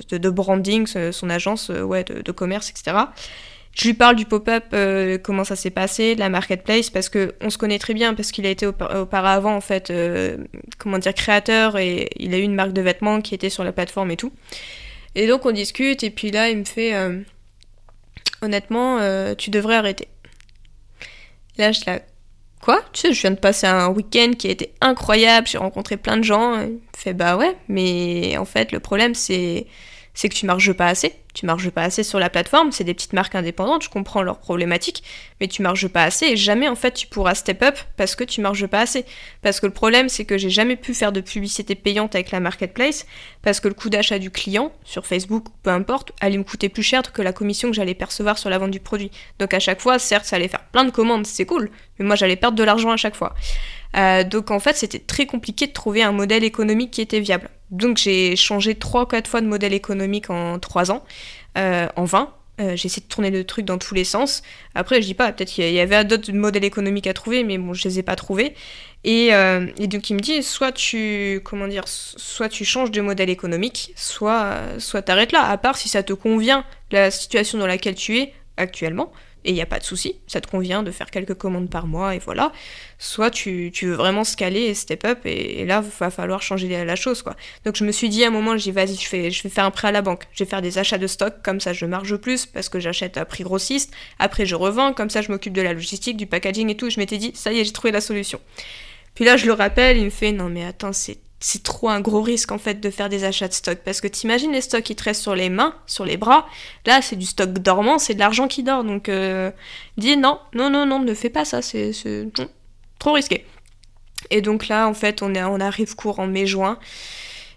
de, branding, son agence ouais, de, commerce, etc. Je lui parle du pop-up, comment ça s'est passé, de la marketplace, parce que on se connaît très bien, parce qu'il a été auparavant en fait, comment dire, créateur et il a eu une marque de vêtements qui était sur la plateforme et tout. Et donc on discute et puis là il me fait honnêtement, euh, tu devrais arrêter. là, je la. Quoi? Tu sais, je viens de passer un week-end qui a été incroyable, j'ai rencontré plein de gens. Il fait bah ouais, mais en fait, le problème, c'est c'est que tu marches pas assez. Tu marches pas assez sur la plateforme. C'est des petites marques indépendantes, je comprends leurs problématiques, mais tu marches pas assez et jamais en fait tu pourras step up parce que tu marches pas assez. Parce que le problème c'est que j'ai jamais pu faire de publicité payante avec la marketplace parce que le coût d'achat du client sur Facebook, peu importe, allait me coûter plus cher que la commission que j'allais percevoir sur la vente du produit. Donc à chaque fois, certes, ça allait faire plein de commandes, c'est cool, mais moi j'allais perdre de l'argent à chaque fois. Euh, donc en fait, c'était très compliqué de trouver un modèle économique qui était viable. Donc j'ai changé 3 ou 4 fois de modèle économique en 3 ans, euh, en 20. Euh, j'ai essayé de tourner le truc dans tous les sens. Après, je dis pas, peut-être qu'il y avait d'autres modèles économiques à trouver, mais bon, je les ai pas trouvés. Et, euh, et, donc il me dit, soit tu, comment dire, soit tu changes de modèle économique, soit, soit t'arrêtes là. À part si ça te convient la situation dans laquelle tu es actuellement, et il n'y a pas de souci, ça te convient de faire quelques commandes par mois et voilà. Soit tu, veux vraiment scaler et step up et, là, il va falloir changer la, chose quoi. Donc je me suis dit à un moment, je dis vas-y, je, je vais faire un prêt à la banque, je vais faire des achats de stock, comme ça je marge plus parce que j'achète à prix grossiste, après je revends, comme ça je m'occupe de la logistique, du packaging et tout. Je m'étais dit, ça y est, j'ai trouvé la solution. Puis là, je le rappelle, il me fait non mais attends, c'est c'est trop un gros risque en fait de faire des achats de stock. Parce que t'imagines les stocks qui te restent sur les mains, sur les bras, là c'est du stock dormant, c'est de l'argent qui dort. Donc euh, dis non, non, non, non, ne fais pas ça, c'est trop risqué. Et donc là en fait on, est, on arrive court en mai-juin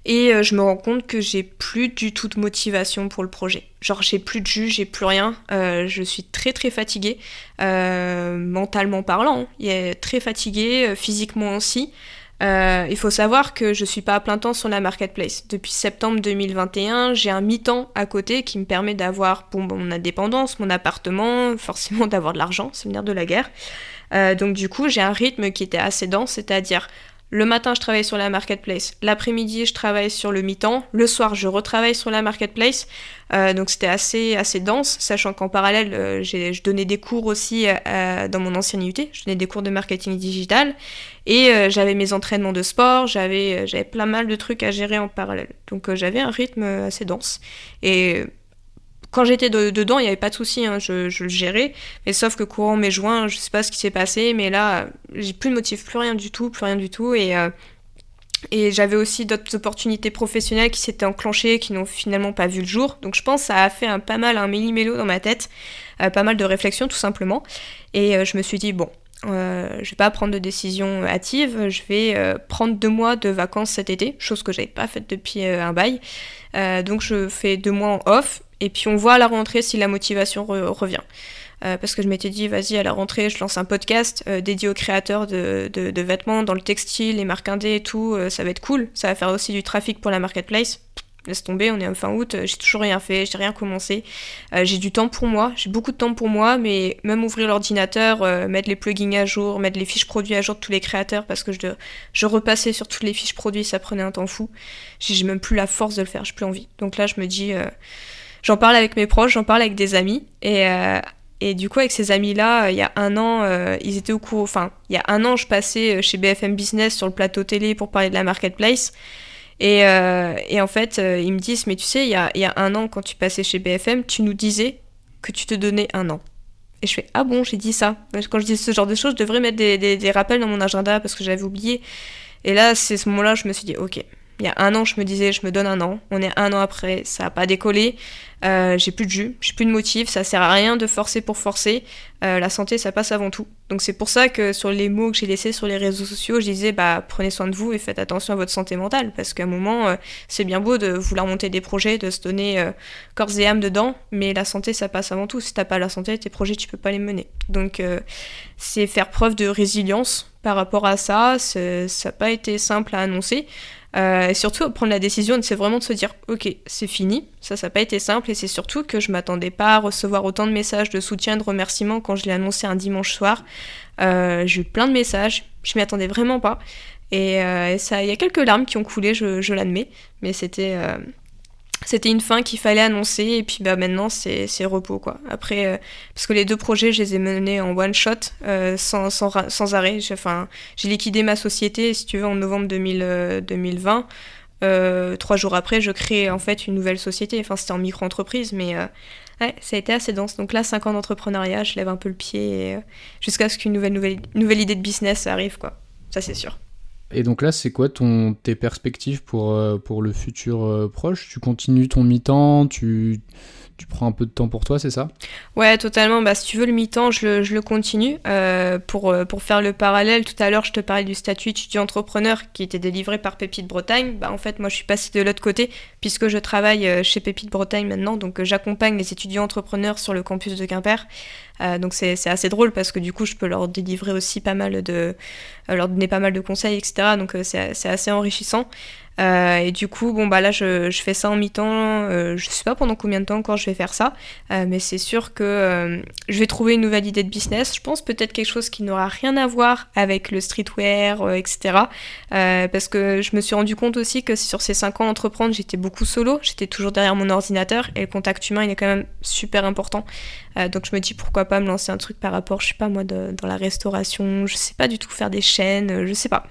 et euh, je me rends compte que j'ai plus du tout de motivation pour le projet. Genre j'ai plus de jus, j'ai plus rien, euh, je suis très très fatiguée, mentalement parlant, hein. très fatiguée, physiquement aussi. Euh, il faut savoir que je suis pas à plein temps sur la marketplace. Depuis septembre 2021, j'ai un mi-temps à côté qui me permet d'avoir mon indépendance, mon appartement, forcément d'avoir de l'argent, c'est venir de la guerre. Euh, donc du coup, j'ai un rythme qui était assez dense, c'est-à-dire le matin, je travaille sur la marketplace. L'après-midi, je travaille sur le mi-temps. Le soir, je retravaille sur la marketplace. Euh, donc c'était assez, assez dense, sachant qu'en parallèle, euh, je donnais des cours aussi euh, dans mon ancienne UT. Je donnais des cours de marketing digital. Et j'avais mes entraînements de sport. J'avais, j'avais plein mal de trucs à gérer en parallèle. Donc j'avais un rythme assez dense. Et quand j'étais dedans, il n'y avait pas de souci, hein, je, le gérais. Mais sauf que courant mai-juin, je sais pas ce qui s'est passé, mais là, j'ai plus de motif, plus rien du tout, plus rien du tout. Et, euh, et j'avais aussi d'autres opportunités professionnelles qui s'étaient enclenchées, qui n'ont finalement pas vu le jour. Donc je pense que ça a fait un, pas mal un méli-mélo dans ma tête, euh, pas mal de réflexions tout simplement. Et euh, je me suis dit, bon, euh, je vais pas prendre de décision hâtive, je vais prendre deux mois de vacances cet été, chose que j'avais pas faite depuis un bail. donc je fais deux mois en off et puis on voit à la rentrée si la motivation revient. Euh, parce que je m'étais dit, vas-y, à la rentrée, je lance un podcast euh, dédié aux créateurs de, de, vêtements dans le textile, les marques indées et tout, euh, ça va être cool. Ça va faire aussi du trafic pour la marketplace. Laisse tomber, on est en fin août, j'ai toujours rien fait, j'ai rien commencé. j'ai du temps pour moi, j'ai beaucoup de temps pour moi, mais même ouvrir l'ordinateur, mettre les plugins à jour, mettre les fiches produits à jour de tous les créateurs, parce que je, je repassais sur toutes les fiches produits, ça prenait un temps fou. J'ai même plus la force de le faire, j'ai plus envie. Donc là, je me dis j'en parle avec mes proches, j'en parle avec des amis. Et, euh, et du coup, avec ces amis-là, euh, il y a un an, euh, ils étaient au cours. Enfin, il y a un an, je passais chez BFM Business sur le plateau télé pour parler de la marketplace. Et, et en fait, ils me disent Mais tu sais, il y a, y a un an, quand tu passais chez BFM, tu nous disais que tu te donnais un an. Et je fais Ah bon, j'ai dit ça. Quand je dis ce genre de choses, je devrais mettre des, des, des rappels dans mon agenda parce que j'avais oublié. Et là, c'est ce moment-là, je me suis dit, ok, il y a un an, je me disais, je me donne un an. On est un an après, ça n'a pas décollé. Euh, j'ai plus de jus, j'ai plus de motif, ça sert à rien de forcer pour forcer. Euh, la santé, ça passe avant tout. Donc c'est pour ça que sur les mots que j'ai laissés sur les réseaux sociaux, je disais, bah prenez soin de vous et faites attention à votre santé mentale, parce qu'à un moment, euh, c'est bien beau de vouloir monter des projets, de se donner corps et âme dedans, mais la santé, ça passe avant tout. Si t'as pas la santé, tes projets, tu peux pas les mener. Donc c'est faire preuve de résilience par rapport à ça. Ça n'a pas été simple à annoncer. Euh, et surtout, prendre la décision, c'est vraiment de se dire, ok, c'est fini. Ça, ça n'a pas été simple. Et c'est surtout que je m'attendais pas à recevoir autant de messages de soutien, de remerciements quand je l'ai annoncé un dimanche soir. Euh, j'ai eu plein de messages. Je m'y attendais vraiment pas. Et, euh, ça, il y a quelques larmes qui ont coulé, je, je l'admets. Mais c'était c'était une fin qu'il fallait annoncer et puis bah maintenant c'est repos quoi. Après euh, parce que les deux projets je les ai menés en one shot euh, sans, sans, sans, arrêt. Enfin j'ai liquidé ma société si tu veux en novembre 2000, 2020. Euh, trois jours après je crée en fait une nouvelle société. Enfin c'était en micro entreprise mais ouais ça a été assez dense. Donc là cinq ans d'entrepreneuriat je lève un peu le pied jusqu'à ce qu'une nouvelle, nouvelle nouvelle idée de business arrive quoi. Ça c'est sûr. Et donc là, c'est quoi ton, tes perspectives pour, euh, pour le futur euh, proche? Tu continues ton mi-temps tu, tu prends un peu de temps pour toi, c'est ça? Ouais, totalement. Bah, si tu veux, le mi-temps, je le, continue. Euh, pour, pour faire le parallèle, tout à l'heure, je te parlais du statut étudiant-entrepreneur qui était délivré par Pépite Bretagne. Bah, en fait, moi, je suis passée de l'autre côté puisque je travaille chez Pépite Bretagne maintenant. Donc, j'accompagne les étudiants-entrepreneurs sur le campus de Quimper. Euh, donc c'est assez drôle parce que du coup je peux leur délivrer aussi pas mal de, euh, leur donner pas mal de conseils, etc. Donc euh, c'est assez enrichissant. Euh, et du coup, bon, bah là, je, fais ça en mi-temps. Euh, je sais pas pendant combien de temps encore je vais faire ça, euh, mais c'est sûr que je vais trouver une nouvelle idée de business. Je pense peut-être quelque chose qui n'aura rien à voir avec le streetwear, etc. parce que je me suis rendu compte aussi que sur ces 5 ans d'entreprendre, j'étais beaucoup solo. J'étais toujours derrière mon ordinateur et le contact humain, il est quand même super important. Donc je me dis pourquoi pas me lancer un truc par rapport, je sais pas moi, dans la restauration. Je sais pas du tout faire des chaînes. Je sais pas.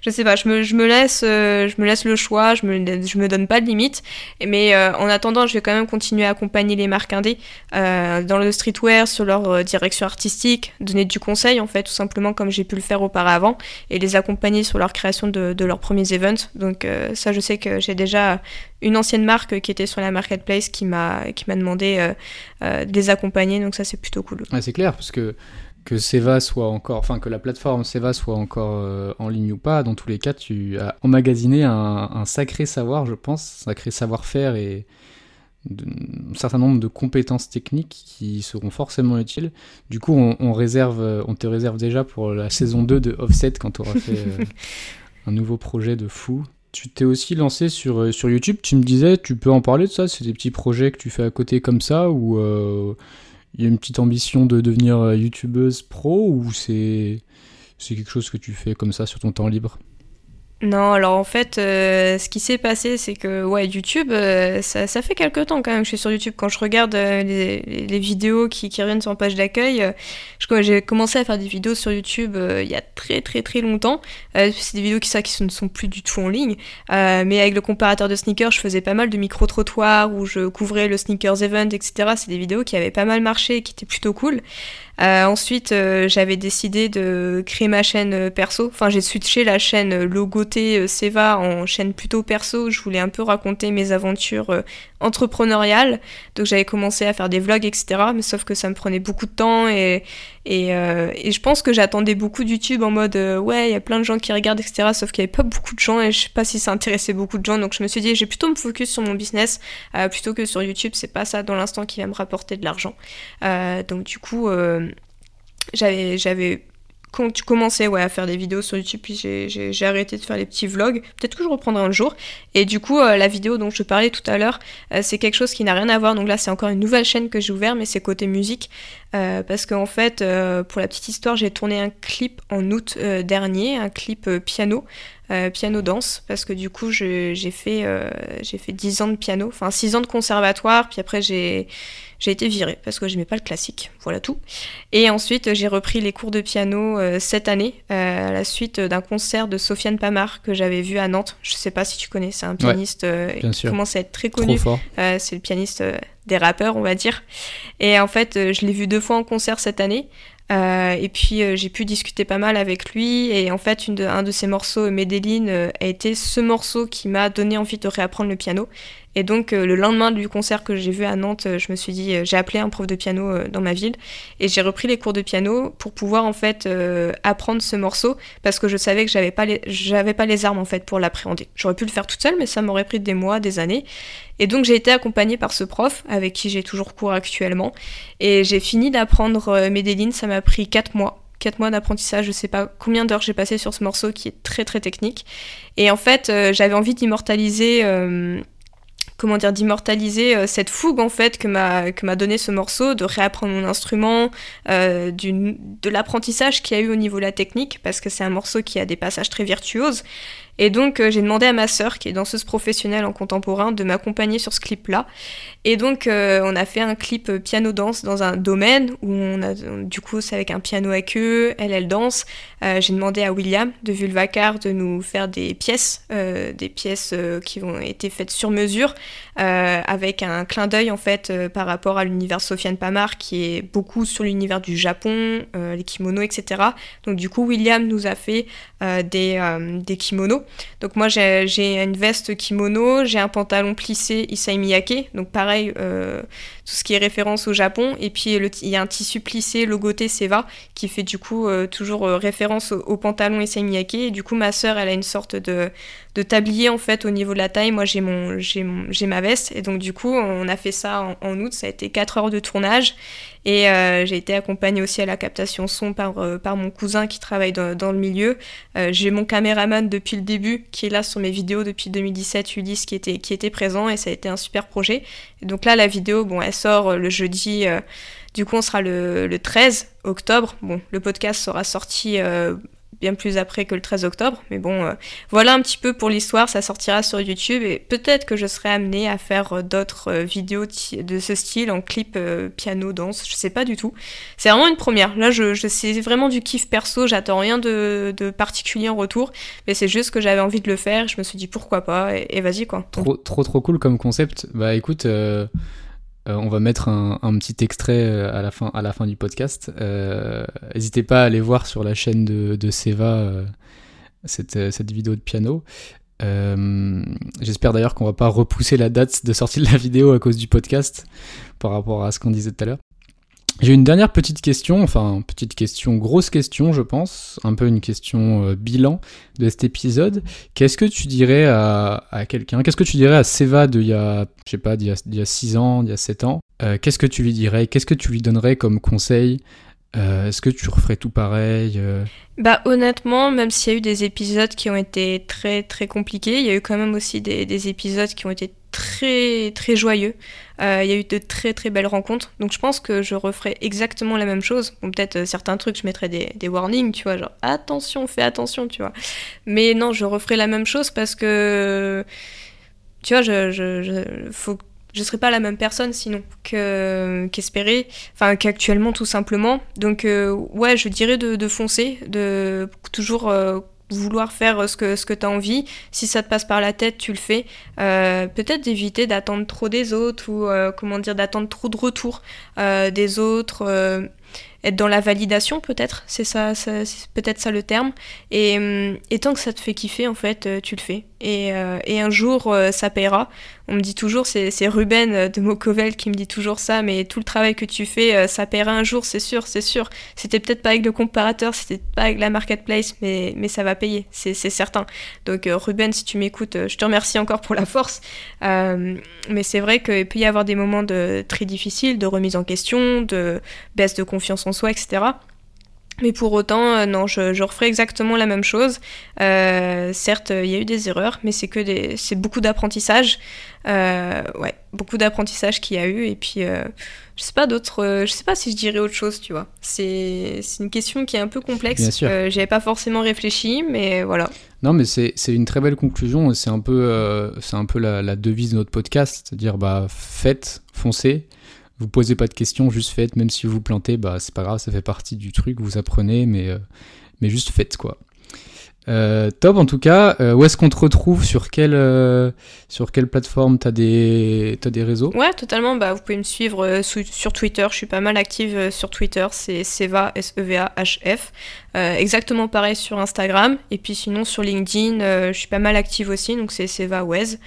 Je sais pas. Je me, laisse, je me laisse le choix, je me, je me donne pas de limite. Mais euh, en attendant, je vais quand même continuer à accompagner les marques indées euh, dans le streetwear, sur leur euh, direction artistique, donner du conseil en fait, tout simplement comme j'ai pu le faire auparavant, et les accompagner sur leur création de, de leurs premiers events. Donc ça, je sais que j'ai déjà une ancienne marque qui était sur la marketplace qui m'a qui m'a demandé de les accompagner. Donc ça, c'est plutôt cool. c'est clair parce que que Seva soit encore, enfin que la plateforme Seva soit encore euh, en ligne ou pas, dans tous les cas, tu as emmagasiné un, sacré savoir, je pense, un sacré savoir-faire et un certain nombre de compétences techniques qui seront forcément utiles. Du coup, on, réserve, on te réserve déjà pour la saison 2 de Offset quand tu auras fait euh, un nouveau projet de fou. Tu t'es aussi lancé sur, euh, sur YouTube, tu me disais, tu peux en parler de ça? C'est des petits projets que tu fais à côté comme ça ou il y a une petite ambition de devenir euh, youtubeuse pro ou c'est quelque chose que tu fais comme ça sur ton temps libre? Non, alors en fait, euh, ce qui s'est passé, c'est que ouais, YouTube, euh, ça, ça, fait quelques temps quand même que je suis sur YouTube. Quand je regarde les, les, vidéos qui, qui reviennent sur ma page d'accueil, j'ai commencé à faire des vidéos sur YouTube il y a très très très longtemps. c'est des vidéos qui, ça, qui ne sont plus du tout en ligne. mais avec le comparateur de sneakers, je faisais pas mal de micro-trottoirs où je couvrais le sneakers event, etc. C'est des vidéos qui avaient pas mal marché qui étaient plutôt cool. Euh, ensuite, euh, j'avais décidé de créer ma chaîne euh, perso. Enfin, j'ai switché la chaîne Logoté Seva en chaîne plutôt perso. Je voulais un peu raconter mes aventures entrepreneuriales. Donc, j'avais commencé à faire des vlogs, etc. Mais sauf que ça me prenait beaucoup de temps et, et, et je pense que j'attendais beaucoup de YouTube en mode ouais, il y a plein de gens qui regardent, etc. Sauf qu'il n'y avait pas beaucoup de gens et je sais pas si ça intéressait beaucoup de gens. Donc, je me suis dit, j'ai plutôt me focus sur mon business plutôt que sur YouTube. C'est pas ça dans l'instant qui va me rapporter de l'argent. donc, du coup, j'avais j'avais commencé ouais, à faire des vidéos sur YouTube, puis j'ai arrêté de faire les petits vlogs. Peut-être que je reprendrai un jour. Et du coup, euh, la vidéo dont je parlais tout à l'heure, euh, c'est quelque chose qui n'a rien à voir. Donc là, c'est encore une nouvelle chaîne que j'ai ouverte, mais c'est côté musique. Euh, parce qu'en fait, pour la petite histoire, j'ai tourné un clip en août dernier, un clip piano. piano danse parce que du coup j'ai fait j'ai fait 10 ans de piano enfin 6 ans de conservatoire puis après j'ai j'ai été virée parce que j'aimais pas le classique, voilà tout. Et ensuite, j'ai repris les cours de piano euh, cette année euh, à la suite d'un concert de Sofiane Pamar que j'avais vu à Nantes. Je sais pas si tu connais, c'est un pianiste euh, qui commence à être très connu. c'est le pianiste des rappeurs, on va dire. Et en fait, je l'ai vu deux fois en concert cette année. et puis j'ai pu discuter pas mal avec lui et en fait une un de ses morceaux Medellin a été ce morceau qui m'a donné envie de réapprendre le piano et donc euh, le lendemain du concert que j'ai vu à Nantes, euh, je me suis dit, euh, j'ai appelé un prof de piano dans ma ville et j'ai repris les cours de piano pour pouvoir en fait apprendre ce morceau parce que je savais que j'avais pas pas les armes en fait pour l'appréhender. J'aurais pu le faire toute seule, mais ça m'aurait pris des mois, des années. Et donc j'ai été accompagnée par ce prof avec qui j'ai toujours cours actuellement et j'ai fini d'apprendre Medellin. Ça m'a pris 4 mois 4 mois d'apprentissage, je sais pas combien d'heures j'ai passé sur ce morceau qui est très très technique. Et en fait, j'avais envie d'immortaliser comment dire, d'immortaliser euh, cette fougue en fait que m'a donné ce morceau, de réapprendre mon instrument, euh, de l'apprentissage qu'il y a eu au niveau de la technique, parce que c'est un morceau qui a des passages très virtuoses. Et donc euh, j'ai demandé à ma sœur, qui est danseuse professionnelle en contemporain, de m'accompagner sur ce clip-là. Et donc euh, on a fait un clip euh, piano-danse dans un domaine où on a, du coup c'est avec un piano à queue, elle elle danse. j'ai demandé à William de Vulvacar de nous faire des pièces, des pièces qui ont été faites sur mesure, avec un clin d'œil en fait par rapport à l'univers Sofiane Pamar qui est beaucoup sur l'univers du Japon, les kimonos, etc. Donc du coup William nous a fait des, des kimonos donc moi j'ai une veste kimono, j'ai un pantalon plissé Issei Miyake, donc pareil, euh, tout ce qui est référence au Japon, et puis il y a un tissu plissé logoté Seva qui fait du coup euh, toujours euh, référence au, pantalon Issei Miyake, et du coup ma sœur elle a une sorte de, de tablier en fait au niveau de la taille, moi j'ai mon, j'ai ma veste, et donc du coup on a fait ça en, août, ça a été 4 heures de tournage, et j'ai été accompagnée aussi à la captation son par, par mon cousin qui travaille dans, le milieu, j'ai mon caméraman depuis le début qui est là sur mes vidéos depuis 2017, Ulysse qui était, qui était présent. Et ça a été un super projet. Et donc là, la vidéo, bon, elle sort euh, le jeudi, euh, du coup on sera le, le, 13 octobre. Bon, le podcast sera sorti euh, bien plus après que le 13 octobre. Mais bon, euh, voilà un petit peu pour l'histoire, ça sortira sur YouTube et peut-être que je serai amenée à faire euh, d'autres euh, vidéos de ce style en clip piano, danse, je sais pas du tout. C'est vraiment une première. Là, je, je c'est vraiment du kiff perso, j'attends rien de, particulier en retour, mais c'est juste que j'avais envie de le faire, je me suis dit pourquoi pas et, vas-y quoi. Trop, trop, trop cool comme concept. Bah écoute. On va mettre un, petit extrait euh, à la fin, à la fin du podcast. Euh, n'hésitez pas à aller voir sur la chaîne de, de Seva cette, cette, vidéo de piano. J'espère d'ailleurs qu'on va pas repousser la date de sortie de la vidéo à cause du podcast par rapport à ce qu'on disait tout à l'heure. J'ai une dernière petite question, enfin petite question, grosse question je pense, un peu une question euh, bilan de cet épisode. Qu'est-ce que tu dirais à, quelqu'un, qu'est-ce que tu dirais à Seva de il y a, je sais pas, d'il y a 6 ans, d'il y a 7 ans? Euh, Qu'est-ce que tu lui dirais? Qu'est-ce que tu lui donnerais comme conseil? Euh, Est-ce que tu referais tout pareil Bah honnêtement, même s'il y a eu des épisodes qui ont été très très compliqués, il y a eu quand même aussi des, des épisodes qui ont été très très joyeux. Euh, il y a eu de très très belles rencontres. Donc je pense que je referai exactement la même chose. Bon, peut-être euh, certains trucs, je mettrais des, des, warnings, tu vois, genre attention, fais attention, tu vois. Mais non, je referai la même chose parce que, tu vois, je, je, faut je serais pas la même personne sinon que qu'espérer, enfin qu'actuellement tout simplement. Donc euh, ouais, je dirais de, foncer, de toujours vouloir faire euh, ce que, ce tu as envie. Si ça te passe par la tête, tu le fais. Euh, peut-être d'éviter d'attendre trop des autres ou euh, comment dire d'attendre trop de retours des autres être dans la validation peut-être, c'est ça, peut-être ça le terme. Et, et, tant que ça te fait kiffer, en fait, tu le fais. Et, et un jour, ça paiera. On me dit toujours, c'est Ruben de Mocovel qui me dit toujours ça, mais tout le travail que tu fais, ça paiera un jour, c'est sûr, c'est sûr. C'était peut-être pas avec le comparateur, c'était pas avec la marketplace, mais, mais ça va payer, c'est certain. Donc Ruben, si tu m'écoutes, je te remercie encore pour la force. mais c'est vrai qu'il peut y avoir des moments de, très difficiles, de remise en question, de baisse de confiance en soi, etc. Mais pour autant, euh, non, je, referai exactement la même chose. Euh, certes, il y a eu des erreurs, mais c'est que des, c'est beaucoup d'apprentissage. Euh, ouais, beaucoup d'apprentissage qu'il y a eu. Et puis, je sais pas d'autres, je sais pas si je dirais autre chose, tu vois. C'est, c'est une question qui est un peu complexe. J'y avais pas forcément réfléchi, mais voilà. Non, mais c'est, c'est une très belle conclusion. C'est un peu, c'est un peu la, la, devise de notre podcast, c'est-à-dire bah faites, foncez. Vous posez pas de questions, juste faites, même si vous plantez, bah c'est pas grave, ça fait partie du truc, vous apprenez, mais, euh, mais juste faites quoi. Euh, top en tout cas. Euh, où est-ce qu'on te retrouve? Sur quelle, euh, sur quelle plateforme? T'as des, as des réseaux? Ouais, totalement. Bah, vous pouvez me suivre sur Twitter. Je suis pas mal active sur Twitter. C'est Seva, S-E-V-A-H-F. exactement pareil sur Instagram. Et puis sinon sur LinkedIn, je suis pas mal active aussi. Donc c'est Seva Wez,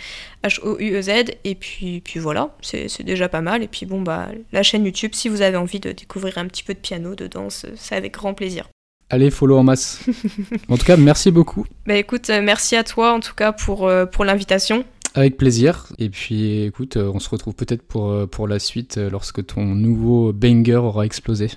H-O-U-E-Z. Et puis, puis voilà, c'est déjà pas mal. Et puis bon, bah, la chaîne YouTube, si vous avez envie de découvrir un petit peu de piano, de danse, c'est avec grand plaisir. Allez, follow en masse. en tout cas, merci beaucoup. Bah écoute, euh, merci à toi en tout cas pour, euh, pour l'invitation. Avec plaisir. Et puis écoute, euh, on se retrouve peut-être pour, pour la suite lorsque ton nouveau banger aura explosé.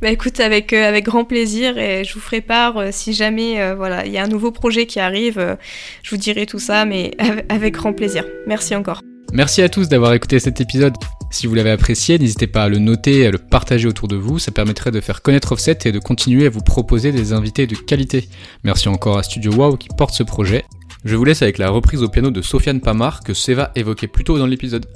Bah écoute, avec, avec grand plaisir et je vous ferai part si jamais voilà, il y a un nouveau projet qui arrive, je vous dirai tout ça, mais avec grand plaisir. Merci encore. Merci à tous d'avoir écouté cet épisode. Si vous l'avez apprécié, n'hésitez pas à le noter et à le partager autour de vous, ça permettrait de faire connaître Offset et de continuer à vous proposer des invités de qualité. Merci encore à Studio Wow qui porte ce projet. Je vous laisse avec la reprise au piano de Sofiane Pamar que Seva évoquait plus tôt dans l'épisode.